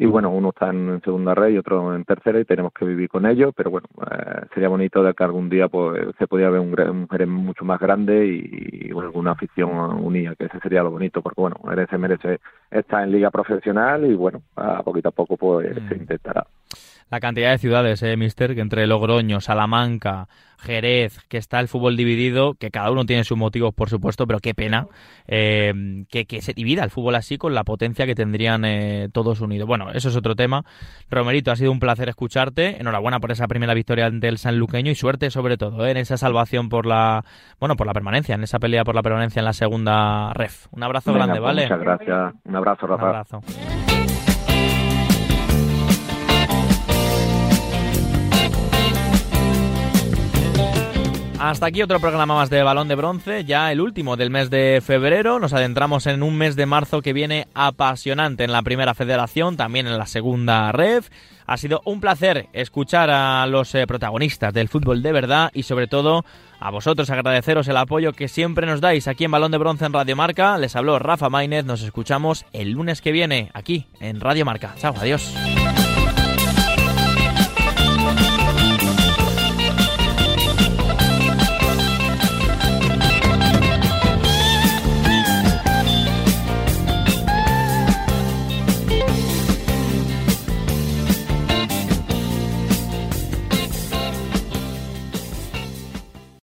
Y bueno, uno está en segunda red y otro en tercera y tenemos que vivir con ellos, pero bueno, eh, sería bonito de que algún día pues se podía ver un, un Jerez mucho más grande y, y alguna afición unida, que ese sería lo bonito, porque bueno, Jerez se merece estar en liga profesional y bueno, a poquito a poco pues se mm. intentará la cantidad de ciudades, eh, mister, que entre Logroño, Salamanca, Jerez, que está el fútbol dividido, que cada uno tiene sus motivos, por supuesto, pero qué pena eh, que, que, se divida el fútbol así con la potencia que tendrían eh, todos unidos. Bueno, eso es otro tema. Romerito, ha sido un placer escucharte. Enhorabuena por esa primera victoria del sanluqueño y suerte sobre todo eh, en esa salvación por la, bueno, por la permanencia, en esa pelea por la permanencia en la segunda ref. Un abrazo grande, pues ¿vale? Muchas gracias. Un abrazo, Rafa. Un abrazo. Hasta aquí otro programa más de Balón de Bronce, ya el último del mes de febrero. Nos adentramos en un mes de marzo que viene apasionante en la primera federación, también en la segunda ref. Ha sido un placer escuchar a los eh, protagonistas del fútbol de verdad y sobre todo a vosotros agradeceros el apoyo que siempre nos dais aquí en Balón de Bronce en Radio Marca. Les habló Rafa Maínez, nos escuchamos el lunes que viene aquí en Radio Marca. Chao, adiós.